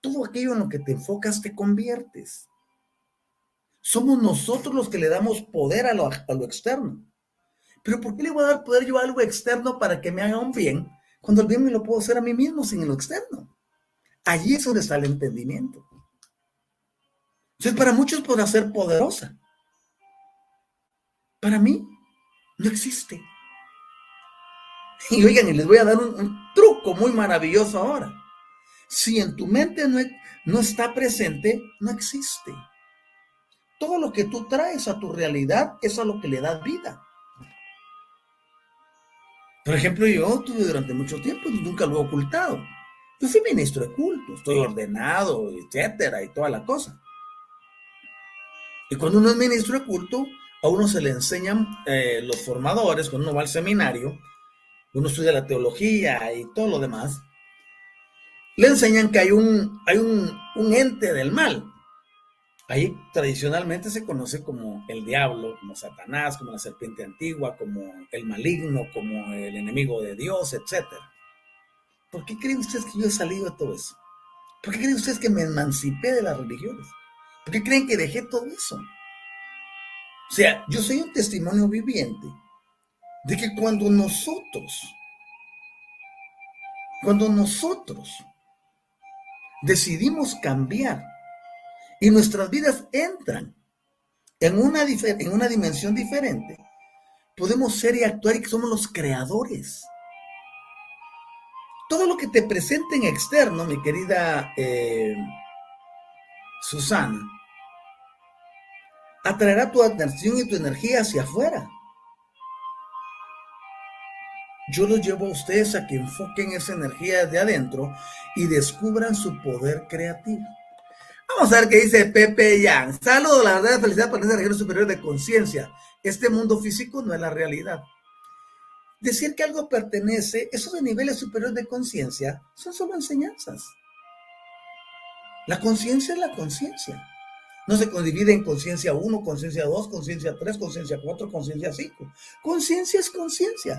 Todo aquello en lo que te enfocas te conviertes. Somos nosotros los que le damos poder a lo, a lo externo. Pero ¿por qué le voy a dar poder yo a algo externo para que me haga un bien cuando el bien me lo puedo hacer a mí mismo sin lo externo? Allí es donde está el entendimiento. Entonces, para muchos podrá ser poderosa. Para mí, no existe. Y oigan, y les voy a dar un, truco muy maravilloso ahora. Si en tu mente no, no está presente, no existe. Todo lo que tú traes a tu realidad es a lo que le das vida. Por ejemplo, yo tuve durante mucho tiempo y nunca lo he ocultado. Yo fui ministro de culto, estoy ordenado, etcétera, y toda la cosa. Y cuando uno es ministro de culto, a uno se le enseñan eh, los formadores, cuando uno va al seminario, uno estudia la teología y todo lo demás, le enseñan que hay un, hay un, un ente del mal. Ahí tradicionalmente se conoce como el diablo, como Satanás, como la serpiente antigua, como el maligno, como el enemigo de Dios, etcétera. ¿Por qué creen ustedes que yo he salido de todo eso? ¿Por qué creen ustedes que me emancipé de las religiones? ¿Por qué creen que dejé todo eso? O sea, yo soy un testimonio viviente de que cuando nosotros, cuando nosotros decidimos cambiar y nuestras vidas entran en una, en una dimensión diferente, podemos ser y actuar y que somos los creadores todo lo que te presenten externo, mi querida eh, Susana, atraerá tu atención y tu energía hacia afuera. Yo los llevo a ustedes a que enfoquen esa energía de adentro y descubran su poder creativo. Vamos a ver qué dice Pepe Yang. Saludos, la verdad, felicidad para ese región superior de conciencia. Este mundo físico no es la realidad. Decir que algo pertenece, esos de niveles superiores de conciencia, son solo enseñanzas. La conciencia es la conciencia. No se divide en conciencia 1, conciencia 2, conciencia 3, conciencia 4, conciencia 5. Conciencia es conciencia.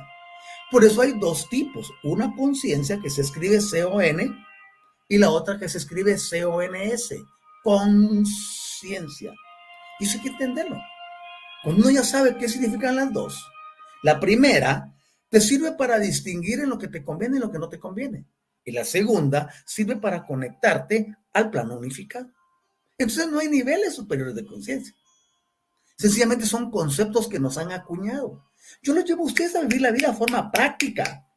Por eso hay dos tipos. Una conciencia que se escribe C-O-N y la otra que se escribe C-O-N-S. Conciencia. Y eso hay que entenderlo. Cuando uno ya sabe qué significan las dos. La primera te sirve para distinguir en lo que te conviene y lo que no te conviene. Y la segunda sirve para conectarte al plano unificado. Entonces no hay niveles superiores de conciencia. Sencillamente son conceptos que nos han acuñado. Yo los llevo a ustedes a vivir la vida de forma práctica.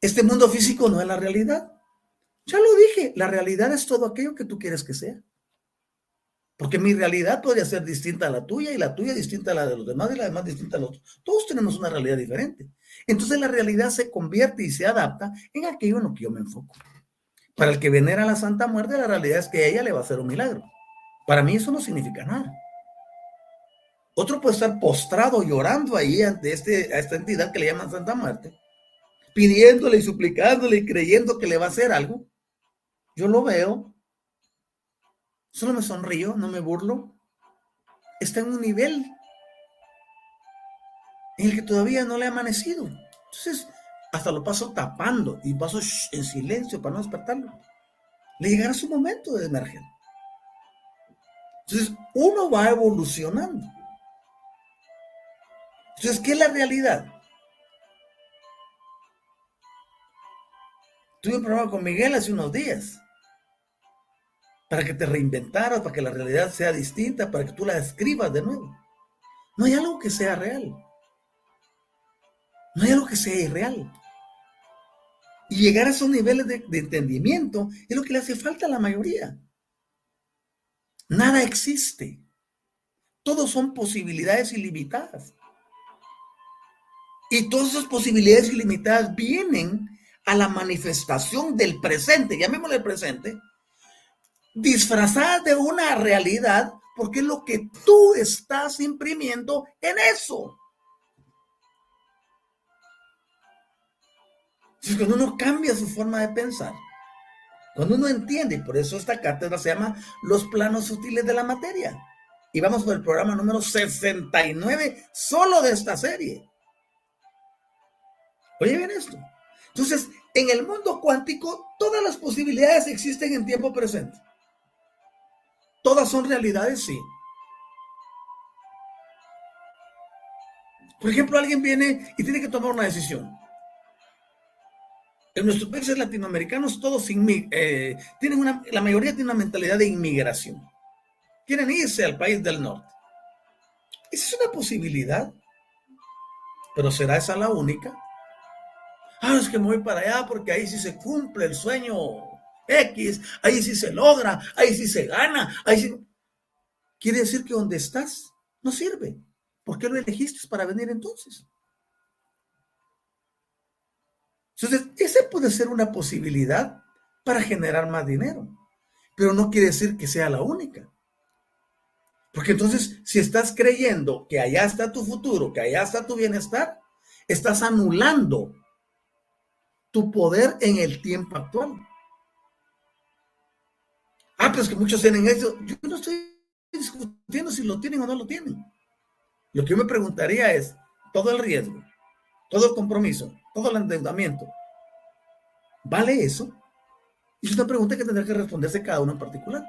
Este mundo físico no es la realidad. Ya lo dije, la realidad es todo aquello que tú quieres que sea. Porque mi realidad podría ser distinta a la tuya y la tuya distinta a la de los demás y la demás distinta a los otros. Todos tenemos una realidad diferente. Entonces la realidad se convierte y se adapta en aquello en lo que yo me enfoco. Para el que venera a la Santa Muerte, la realidad es que ella le va a hacer un milagro. Para mí eso no significa nada. Otro puede estar postrado llorando ahí ante este, a esta entidad que le llaman Santa Muerte, pidiéndole y suplicándole y creyendo que le va a hacer algo. Yo lo veo, Solo me sonrío, no me burlo. Está en un nivel en el que todavía no le ha amanecido. Entonces, hasta lo paso tapando y paso en silencio para no despertarlo. Le llegará su momento de emerger. Entonces, uno va evolucionando. Entonces, ¿qué es la realidad? Tuve un programa con Miguel hace unos días para que te reinventaras, para que la realidad sea distinta, para que tú la escribas de nuevo. No hay algo que sea real. No hay algo que sea irreal. Y llegar a esos niveles de, de entendimiento es lo que le hace falta a la mayoría. Nada existe. Todos son posibilidades ilimitadas. Y todas esas posibilidades ilimitadas vienen a la manifestación del presente, llamémosle presente, disfrazadas de una realidad porque es lo que tú estás imprimiendo en eso. Entonces, cuando uno cambia su forma de pensar, cuando uno entiende, y por eso esta cátedra se llama Los planos sutiles de la materia. Y vamos por el programa número 69 solo de esta serie. Oye bien esto. Entonces, en el mundo cuántico, todas las posibilidades existen en tiempo presente. Todas son realidades, sí. Por ejemplo, alguien viene y tiene que tomar una decisión. En nuestros países latinoamericanos todos eh, tienen una, la mayoría tiene una mentalidad de inmigración. Quieren irse al país del norte. Esa es una posibilidad, pero ¿será esa la única? Ah, es que me voy para allá porque ahí sí se cumple el sueño X, ahí sí se logra, ahí sí se gana, ahí sí... Quiere decir que donde estás no sirve. ¿Por qué lo elegiste para venir entonces? Entonces, esa puede ser una posibilidad para generar más dinero, pero no quiere decir que sea la única. Porque entonces, si estás creyendo que allá está tu futuro, que allá está tu bienestar, estás anulando tu poder en el tiempo actual. Ah, pero es que muchos tienen eso. Yo no estoy discutiendo si lo tienen o no lo tienen. Lo que yo me preguntaría es, todo el riesgo, todo el compromiso, todo el endeudamiento. ¿Vale eso? Y es una pregunta que tendrá que responderse cada uno en particular.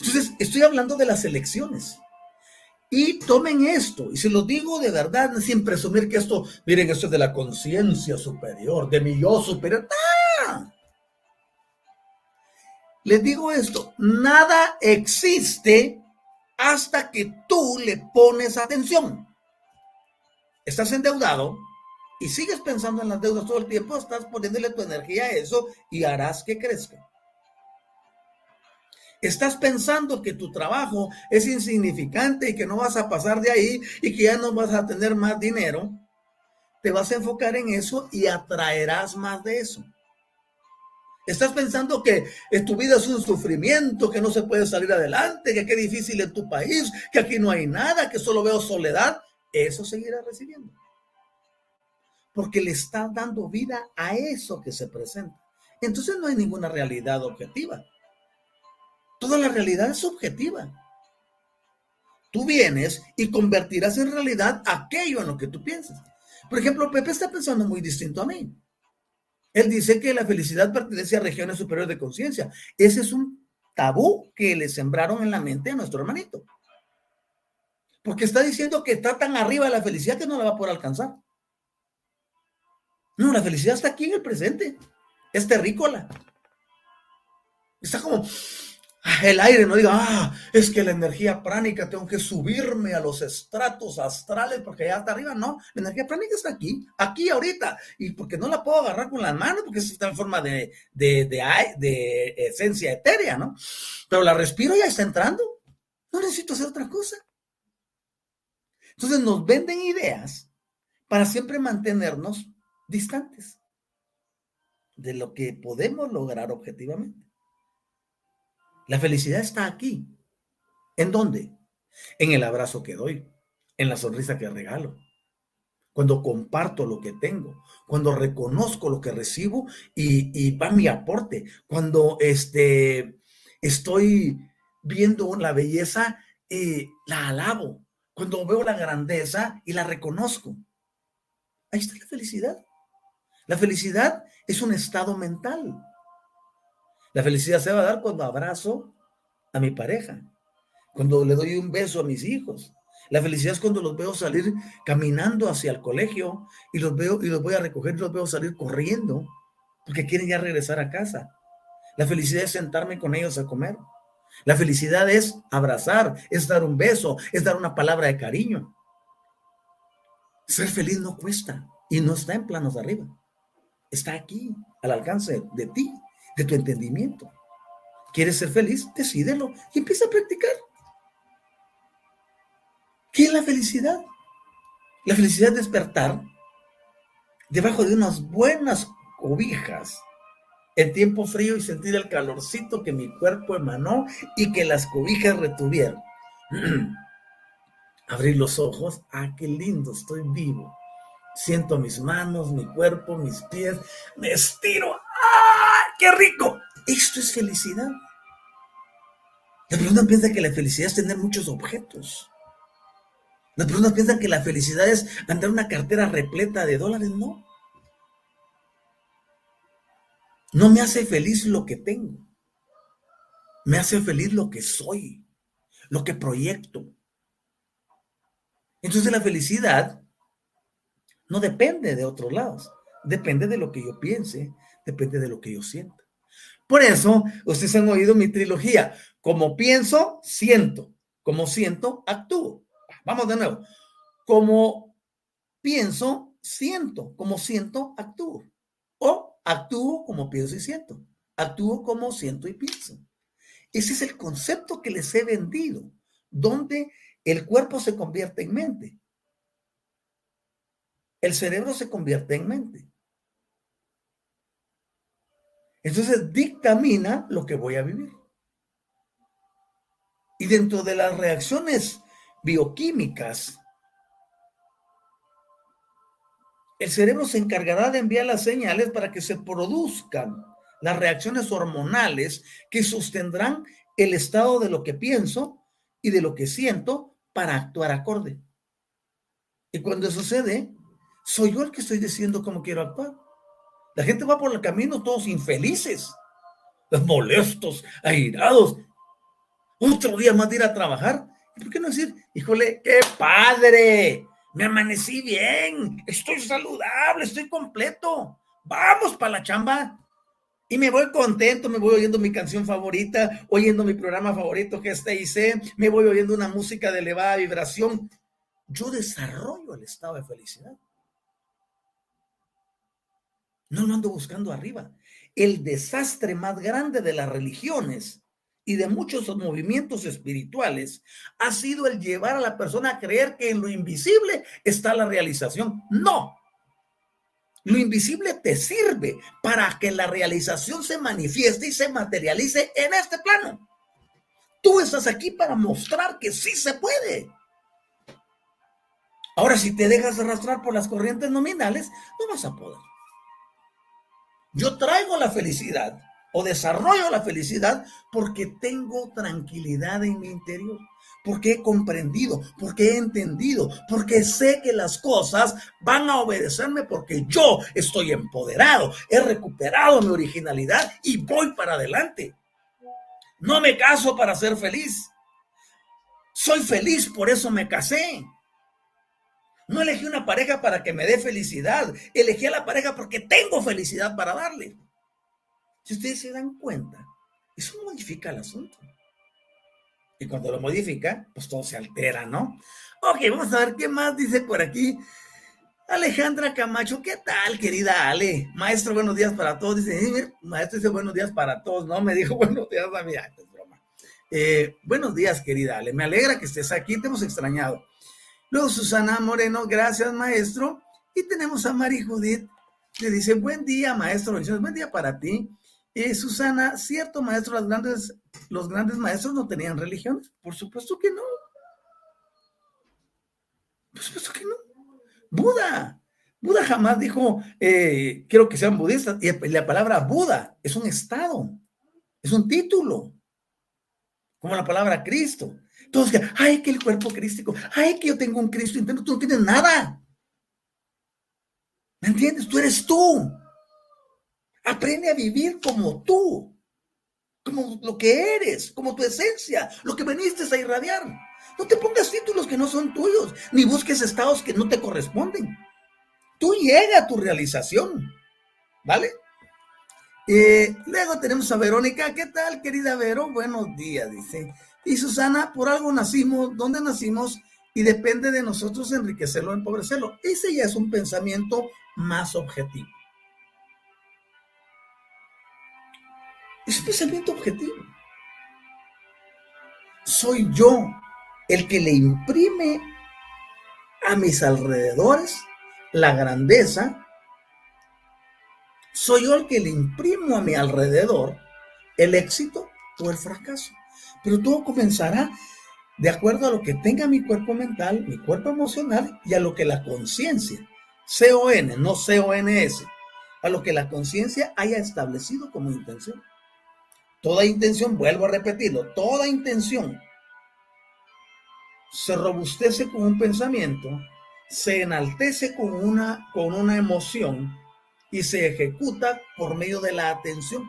Entonces, estoy hablando de las elecciones. Y tomen esto, y se lo digo de verdad, sin presumir que esto, miren, esto es de la conciencia superior, de mi yo superior. ¡Ah! Les digo esto, nada existe hasta que tú le pones atención. Estás endeudado, y sigues pensando en las deudas todo el tiempo, estás poniéndole tu energía a eso y harás que crezca. Estás pensando que tu trabajo es insignificante y que no vas a pasar de ahí y que ya no vas a tener más dinero. Te vas a enfocar en eso y atraerás más de eso. Estás pensando que tu vida es un sufrimiento, que no se puede salir adelante, que qué difícil es tu país, que aquí no hay nada, que solo veo soledad. Eso seguirás recibiendo porque le está dando vida a eso que se presenta. Entonces no hay ninguna realidad objetiva. Toda la realidad es objetiva. Tú vienes y convertirás en realidad aquello en lo que tú piensas. Por ejemplo, Pepe está pensando muy distinto a mí. Él dice que la felicidad pertenece a regiones superiores de conciencia. Ese es un tabú que le sembraron en la mente a nuestro hermanito. Porque está diciendo que está tan arriba de la felicidad que no la va a poder alcanzar. No, la felicidad está aquí en el presente. Es terrícola. Está como el aire, no diga, ah, es que la energía pránica tengo que subirme a los estratos astrales porque allá está arriba. No, la energía pránica está aquí, aquí ahorita. Y porque no la puedo agarrar con las manos porque está en forma de, de, de, de esencia etérea, ¿no? Pero la respiro y ya está entrando. No necesito hacer otra cosa. Entonces nos venden ideas para siempre mantenernos distantes de lo que podemos lograr objetivamente. La felicidad está aquí. ¿En dónde? En el abrazo que doy, en la sonrisa que regalo, cuando comparto lo que tengo, cuando reconozco lo que recibo y, va mi aporte, cuando este, estoy viendo la belleza, y la alabo, cuando veo la grandeza y la reconozco. Ahí está la felicidad. La felicidad es un estado mental. La felicidad se va a dar cuando abrazo a mi pareja, cuando le doy un beso a mis hijos. La felicidad es cuando los veo salir caminando hacia el colegio y los veo y los voy a recoger y los veo salir corriendo porque quieren ya regresar a casa. La felicidad es sentarme con ellos a comer. La felicidad es abrazar, es dar un beso, es dar una palabra de cariño. Ser feliz no cuesta y no está en planos de arriba está aquí, al alcance de ti, de tu entendimiento. ¿Quieres ser feliz? Decídelo y empieza a practicar. ¿Qué es la felicidad? La felicidad es despertar debajo de unas buenas cobijas en tiempo frío y sentir el calorcito que mi cuerpo emanó y que las cobijas retuvieron. Abrir los ojos, ah, qué lindo, estoy vivo. Siento mis manos, mi cuerpo, mis pies, me estiro, qué rico. Esto es felicidad. La persona piensa que la felicidad es tener muchos objetos. Las personas piensan que la felicidad es andar una cartera repleta de dólares. No. No me hace feliz lo que tengo. Me hace feliz lo que soy, lo que proyecto. Entonces la felicidad no depende de otros lados, depende de lo que yo piense, depende de lo que yo sienta. Por eso, ustedes han oído mi trilogía. Como pienso, siento. Como siento, actúo. Vamos de nuevo. Como pienso, siento. Como siento, actúo. O actúo como pienso y siento. Actúo como siento y pienso. Ese es el concepto que les he vendido, donde el cuerpo se convierte en mente. El cerebro se convierte en mente. Entonces dictamina lo que voy a vivir. Y dentro de las reacciones bioquímicas, el cerebro se encargará de enviar las señales para que se produzcan las reacciones hormonales que sostendrán el estado de lo que pienso y de lo que siento para actuar acorde. Y cuando sucede, soy yo el que estoy diciendo cómo quiero actuar. La gente va por el camino todos infelices, molestos, airados. Otro día más de ir a trabajar. ¿Y por qué no decir, híjole, qué padre? Me amanecí bien, estoy saludable, estoy completo. Vamos para la chamba. Y me voy contento, me voy oyendo mi canción favorita, oyendo mi programa favorito que es TIC, me voy oyendo una música de elevada vibración. Yo desarrollo el estado de felicidad. No lo ando buscando arriba. El desastre más grande de las religiones y de muchos movimientos espirituales ha sido el llevar a la persona a creer que en lo invisible está la realización. No. Lo invisible te sirve para que la realización se manifieste y se materialice en este plano. Tú estás aquí para mostrar que sí se puede. Ahora, si te dejas arrastrar por las corrientes nominales, no vas a poder. Yo traigo la felicidad o desarrollo la felicidad porque tengo tranquilidad en mi interior, porque he comprendido, porque he entendido, porque sé que las cosas van a obedecerme porque yo estoy empoderado, he recuperado mi originalidad y voy para adelante. No me caso para ser feliz. Soy feliz, por eso me casé. No elegí una pareja para que me dé felicidad. Elegí a la pareja porque tengo felicidad para darle. Si ustedes se dan cuenta, eso modifica el asunto. Y cuando lo modifica, pues todo se altera, ¿no? Ok, vamos a ver qué más dice por aquí. Alejandra Camacho, ¿qué tal, querida Ale? Maestro, buenos días para todos. Dice, maestro dice buenos días para todos, ¿no? Me dijo buenos días a mí. es broma. Eh, buenos días, querida Ale. Me alegra que estés aquí, te hemos extrañado. Luego Susana Moreno, gracias, maestro. Y tenemos a Mari Judith, le dice, buen día, maestro. Buen día para ti. Eh, Susana, cierto, maestro, los grandes, los grandes maestros no tenían religiones. Por supuesto que no. Por supuesto que no. Buda. Buda jamás dijo, eh, quiero que sean budistas. Y la palabra Buda es un estado, es un título, como la palabra Cristo. Todos que, ay, que el cuerpo crístico, ay, que yo tengo un Cristo interno, tú no tienes nada. ¿Me entiendes? Tú eres tú. Aprende a vivir como tú, como lo que eres, como tu esencia, lo que veniste a irradiar. No te pongas títulos que no son tuyos, ni busques estados que no te corresponden. Tú llega a tu realización, ¿vale? Eh, luego tenemos a Verónica. ¿Qué tal, querida Vero? Buenos días, dice. Y Susana, por algo nacimos, ¿dónde nacimos? Y depende de nosotros enriquecerlo o empobrecerlo. Ese ya es un pensamiento más objetivo. Es un pensamiento objetivo. Soy yo el que le imprime a mis alrededores la grandeza. Soy yo el que le imprimo a mi alrededor el éxito o el fracaso. Pero todo comenzará de acuerdo a lo que tenga mi cuerpo mental, mi cuerpo emocional y a lo que la conciencia, C-O-N, no C-O-N-S, a lo que la conciencia haya establecido como intención. Toda intención, vuelvo a repetirlo, toda intención se robustece con un pensamiento, se enaltece con una, con una emoción y se ejecuta por medio de la atención.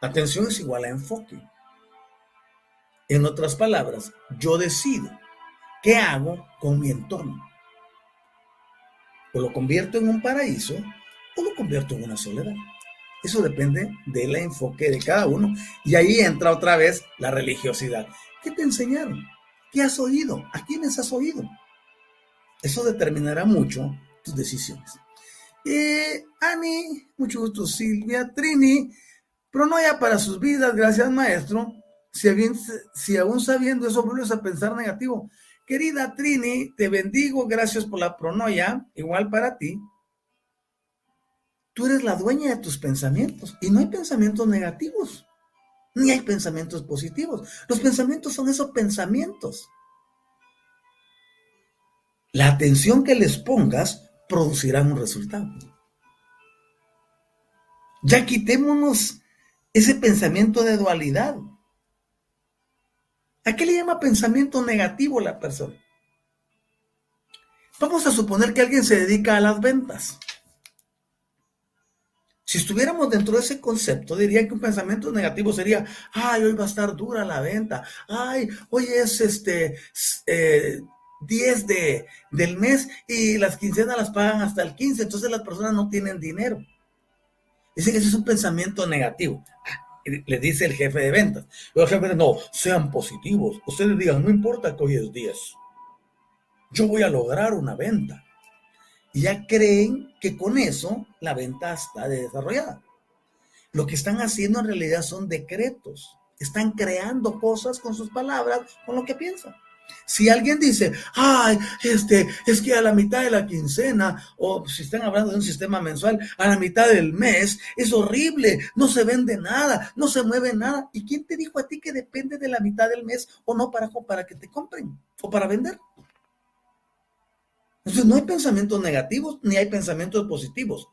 Atención es igual a enfoque. En otras palabras, yo decido qué hago con mi entorno. O lo convierto en un paraíso o lo convierto en una soledad. Eso depende del enfoque de cada uno. Y ahí entra otra vez la religiosidad. ¿Qué te enseñaron? ¿Qué has oído? ¿A quiénes has oído? Eso determinará mucho tus decisiones. Eh, Ani, mucho gusto, Silvia, Trini, pronoya para sus vidas, gracias maestro. Si, aún sabiendo eso vuelves a pensar negativo. Querida Trini, te bendigo, gracias por la pronoya, igual para ti. Tú eres la dueña de tus pensamientos y no hay pensamientos negativos, ni hay pensamientos positivos. Los pensamientos son esos pensamientos. La atención que les pongas producirá un resultado. Ya quitémonos ese pensamiento de dualidad. ¿A qué le llama pensamiento negativo la persona? Vamos a suponer que alguien se dedica a las ventas. Si estuviéramos dentro de ese concepto, diría que un pensamiento negativo sería, ay, hoy va a estar dura la venta, ay, hoy es este 10 eh, de, del mes y las quincenas las pagan hasta el 15, entonces las personas no tienen dinero. Dice que ese es un pensamiento negativo. Ah, le dice el jefe de ventas. el jefe de no, sean positivos. Ustedes digan, no importa que hoy es 10. Yo voy a lograr una venta y ya creen que con eso la venta está desarrollada. Lo que están haciendo en realidad son decretos. Están creando cosas con sus palabras, con lo que piensan. Si alguien dice, ay, este, es que a la mitad de la quincena, o si están hablando de un sistema mensual, a la mitad del mes, es horrible, no se vende nada, no se mueve nada. ¿Y quién te dijo a ti que depende de la mitad del mes o no para, para que te compren o para vender? Entonces no hay pensamientos negativos ni hay pensamientos positivos.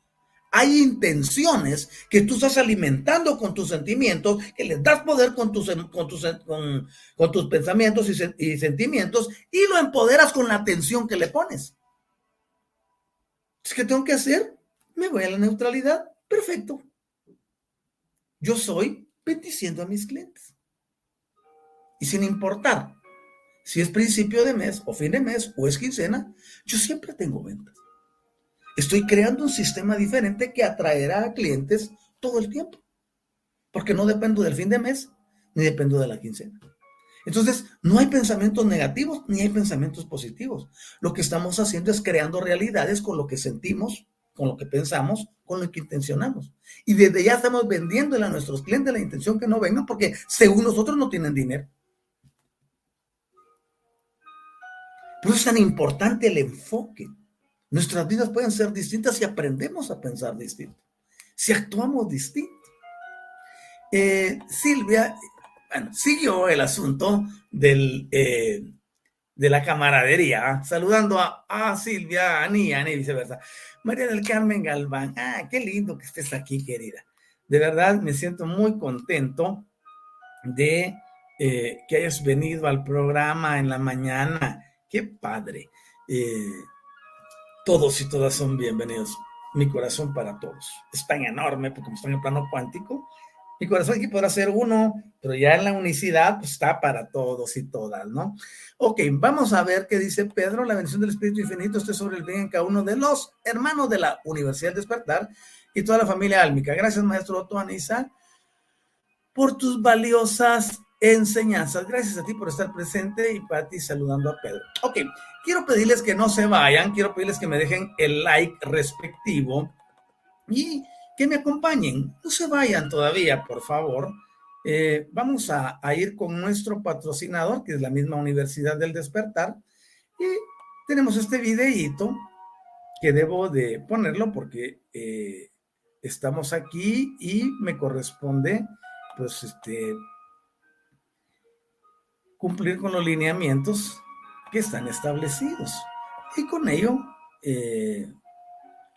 Hay intenciones que tú estás alimentando con tus sentimientos, que les das poder con tus, con tus, con, tus pensamientos y, y sentimientos y lo empoderas con la atención que le pones. ¿Qué tengo que hacer? Me voy a la neutralidad. Perfecto. Yo soy bendiciendo a mis clientes. Y sin importar si es principio de mes o fin de mes o es quincena, yo siempre tengo ventas. Estoy creando un sistema diferente que atraerá a clientes todo el tiempo. Porque no dependo del fin de mes ni dependo de la quincena. Entonces, no hay pensamientos negativos ni hay pensamientos positivos. Lo que estamos haciendo es creando realidades con lo que sentimos, con lo que pensamos, con lo que intencionamos. Y desde ya estamos vendiéndole a nuestros clientes la intención que no vengan porque según nosotros no tienen dinero. Por eso es tan importante el enfoque. Nuestras vidas pueden ser distintas si aprendemos a pensar distinto, si actuamos distinto. Eh, Silvia, bueno, siguió el asunto del, eh, de la camaradería, saludando a, Silvia, a Ani, a Ani, viceversa. María del Carmen Galván, ah, qué lindo que estés aquí, querida. De verdad, me siento muy contento de eh, que hayas venido al programa en la mañana Qué padre. Todos y todas son bienvenidos. Mi corazón para todos. Es tan enorme porque como está en el plano cuántico. Mi corazón aquí podrá ser uno, pero ya en la unicidad pues, está para todos y todas, ¿no? Ok, vamos a ver qué dice Pedro. La bendición del Espíritu Infinito esté sobre el bien en cada uno de los hermanos de la Universidad Despertar y toda la familia álmica. Gracias, maestro Otto Anisa, por tus valiosas enseñanzas. Gracias a ti por estar presente y para ti saludando a Pedro. Ok, quiero pedirles que no se vayan, quiero pedirles que me dejen el like respectivo y que me acompañen. No se vayan todavía, por favor. Eh, vamos a, a, ir con nuestro patrocinador, que es la misma Universidad del Despertar, y tenemos este videíto que debo de ponerlo porque eh, estamos aquí y me corresponde, pues, este, cumplir con los lineamientos que están establecidos. Y con ello eh,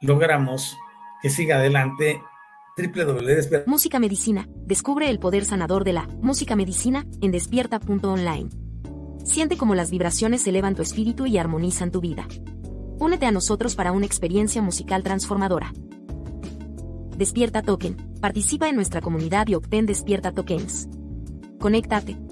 logramos que siga adelante www. Música Medicina. Descubre el poder sanador de la música medicina en despierta.online. Siente cómo las vibraciones elevan tu espíritu y armonizan tu vida. Únete a nosotros para una experiencia musical transformadora. Despierta Token. Participa en nuestra comunidad y obtén Despierta Tokens. Conéctate,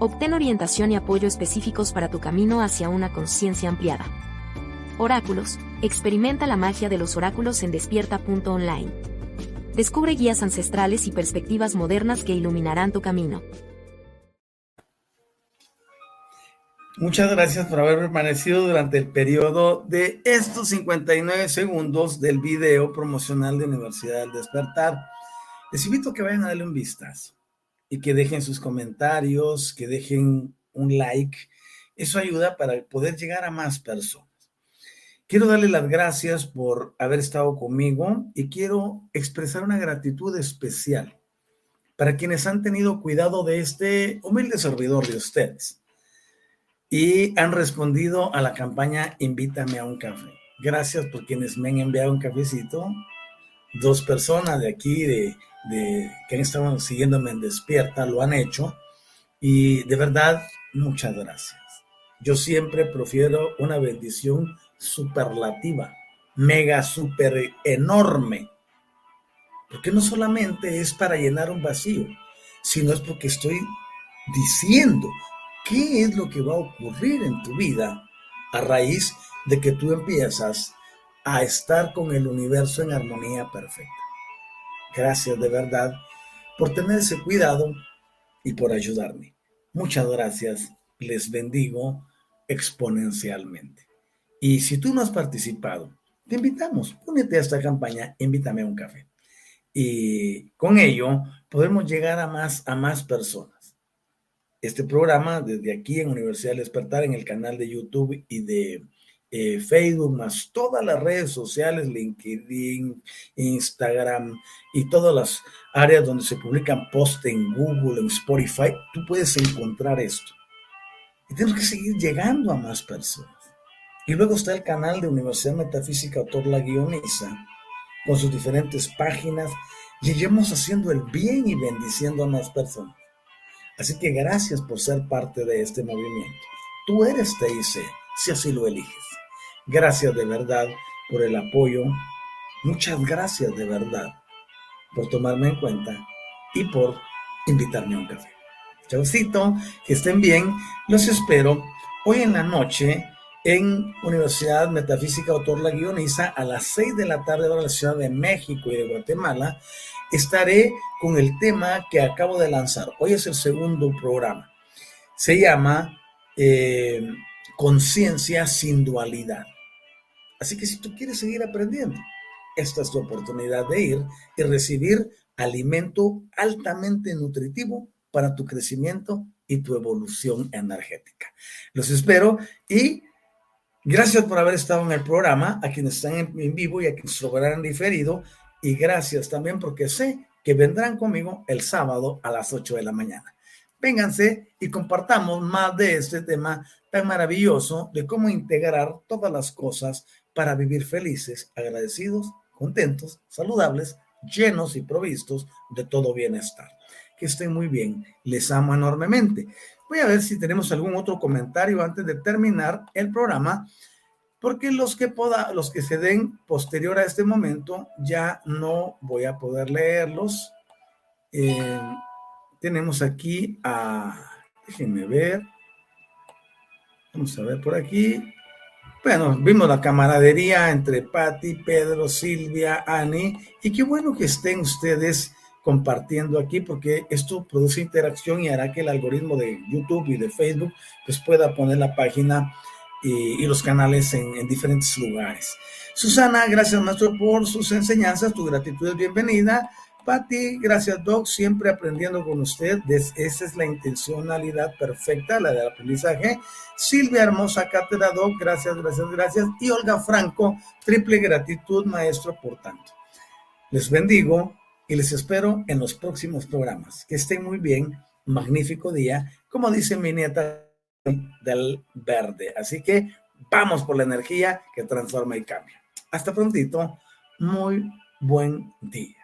Obtén orientación y apoyo específicos para tu camino hacia una conciencia ampliada. Oráculos. Experimenta la magia de los oráculos en despierta.online. Descubre guías ancestrales y perspectivas modernas que iluminarán tu camino. Muchas gracias por haber permanecido durante el periodo de estos 59 segundos del video promocional de Universidad del Despertar. Les invito a que vayan a darle un vistazo y que dejen sus comentarios, que dejen un like. Eso ayuda para poder llegar a más personas. Quiero darle las gracias por haber estado conmigo y quiero expresar una gratitud especial para quienes han tenido cuidado de este humilde servidor de ustedes y han respondido a la campaña Invítame a un café. Gracias por quienes me han enviado un cafecito. Dos personas de aquí, de de, que han estado siguiéndome en Despierta lo han hecho y de verdad muchas gracias. Yo siempre prefiero una bendición superlativa, mega super enorme, porque no solamente es para llenar un vacío, sino es porque estoy diciendo qué es lo que va a ocurrir en tu vida a raíz de que tú empiezas a estar con el universo en armonía perfecta. Gracias de verdad por tener ese cuidado y por ayudarme. Muchas gracias. Les bendigo exponencialmente. Y si tú no has participado, te invitamos, únete a esta campaña, invítame a un café. Y con ello podemos llegar a más, a más personas. Este programa desde aquí en Universidad del Despertar, en el canal de YouTube y de eh, Facebook, más todas las redes sociales, LinkedIn, Instagram y todas las áreas donde se publican posts en Google, en Spotify, tú puedes encontrar esto. Y tenemos que seguir llegando a más personas. Y luego está el canal de Universidad Metafísica Autor La Guioniza, con sus diferentes páginas, y haciendo el bien y bendiciendo a más personas. Así que gracias por ser parte de este movimiento. Tú eres TIC, si así lo eliges. Gracias de verdad por el apoyo. Muchas gracias de verdad por tomarme en cuenta y por invitarme a un café. Chaucito, que estén bien. Los espero hoy en la noche en Universidad Metafísica Autor La Guioniza a las 6 de la tarde de la Ciudad de México y de Guatemala. Estaré con el tema que acabo de lanzar. Hoy es el segundo programa. Se llama eh, Conciencia sin dualidad. Así que si tú quieres seguir aprendiendo, esta es tu oportunidad de ir y recibir alimento altamente nutritivo para tu crecimiento y tu evolución energética. Los espero y gracias por haber estado en el programa, a quienes están en vivo y a quienes lo verán diferido, y gracias también porque sé que vendrán conmigo el sábado a las 8 de la mañana. Vénganse y compartamos más de este tema tan maravilloso de cómo integrar todas las cosas para vivir felices, agradecidos, contentos, saludables, llenos y provistos de todo bienestar. Que estén muy bien, les amo enormemente. Voy a ver si tenemos algún otro comentario antes de terminar el programa, porque los que, poda, los que se den posterior a este momento ya no voy a poder leerlos. Eh, tenemos aquí a, déjenme ver, vamos a ver por aquí, bueno, vimos la camaradería entre Patti, Pedro, Silvia, Ani, y qué bueno que estén ustedes compartiendo aquí porque esto produce interacción y hará que el algoritmo de YouTube y de Facebook pues pueda poner la página y, los canales en, en, diferentes lugares. Susana, gracias maestro por sus enseñanzas, tu gratitud es bienvenida. Patti, gracias Doc, siempre aprendiendo con usted, esa es la intencionalidad perfecta, la del aprendizaje. Silvia Hermosa, cátedra Doc, gracias, gracias, gracias. Y Olga Franco, triple gratitud maestro por tanto. Les bendigo y les espero en los próximos programas. Que estén muy bien, magnífico día, como dice mi nieta del verde. Así que vamos por la energía que transforma y cambia. Hasta prontito, muy buen día.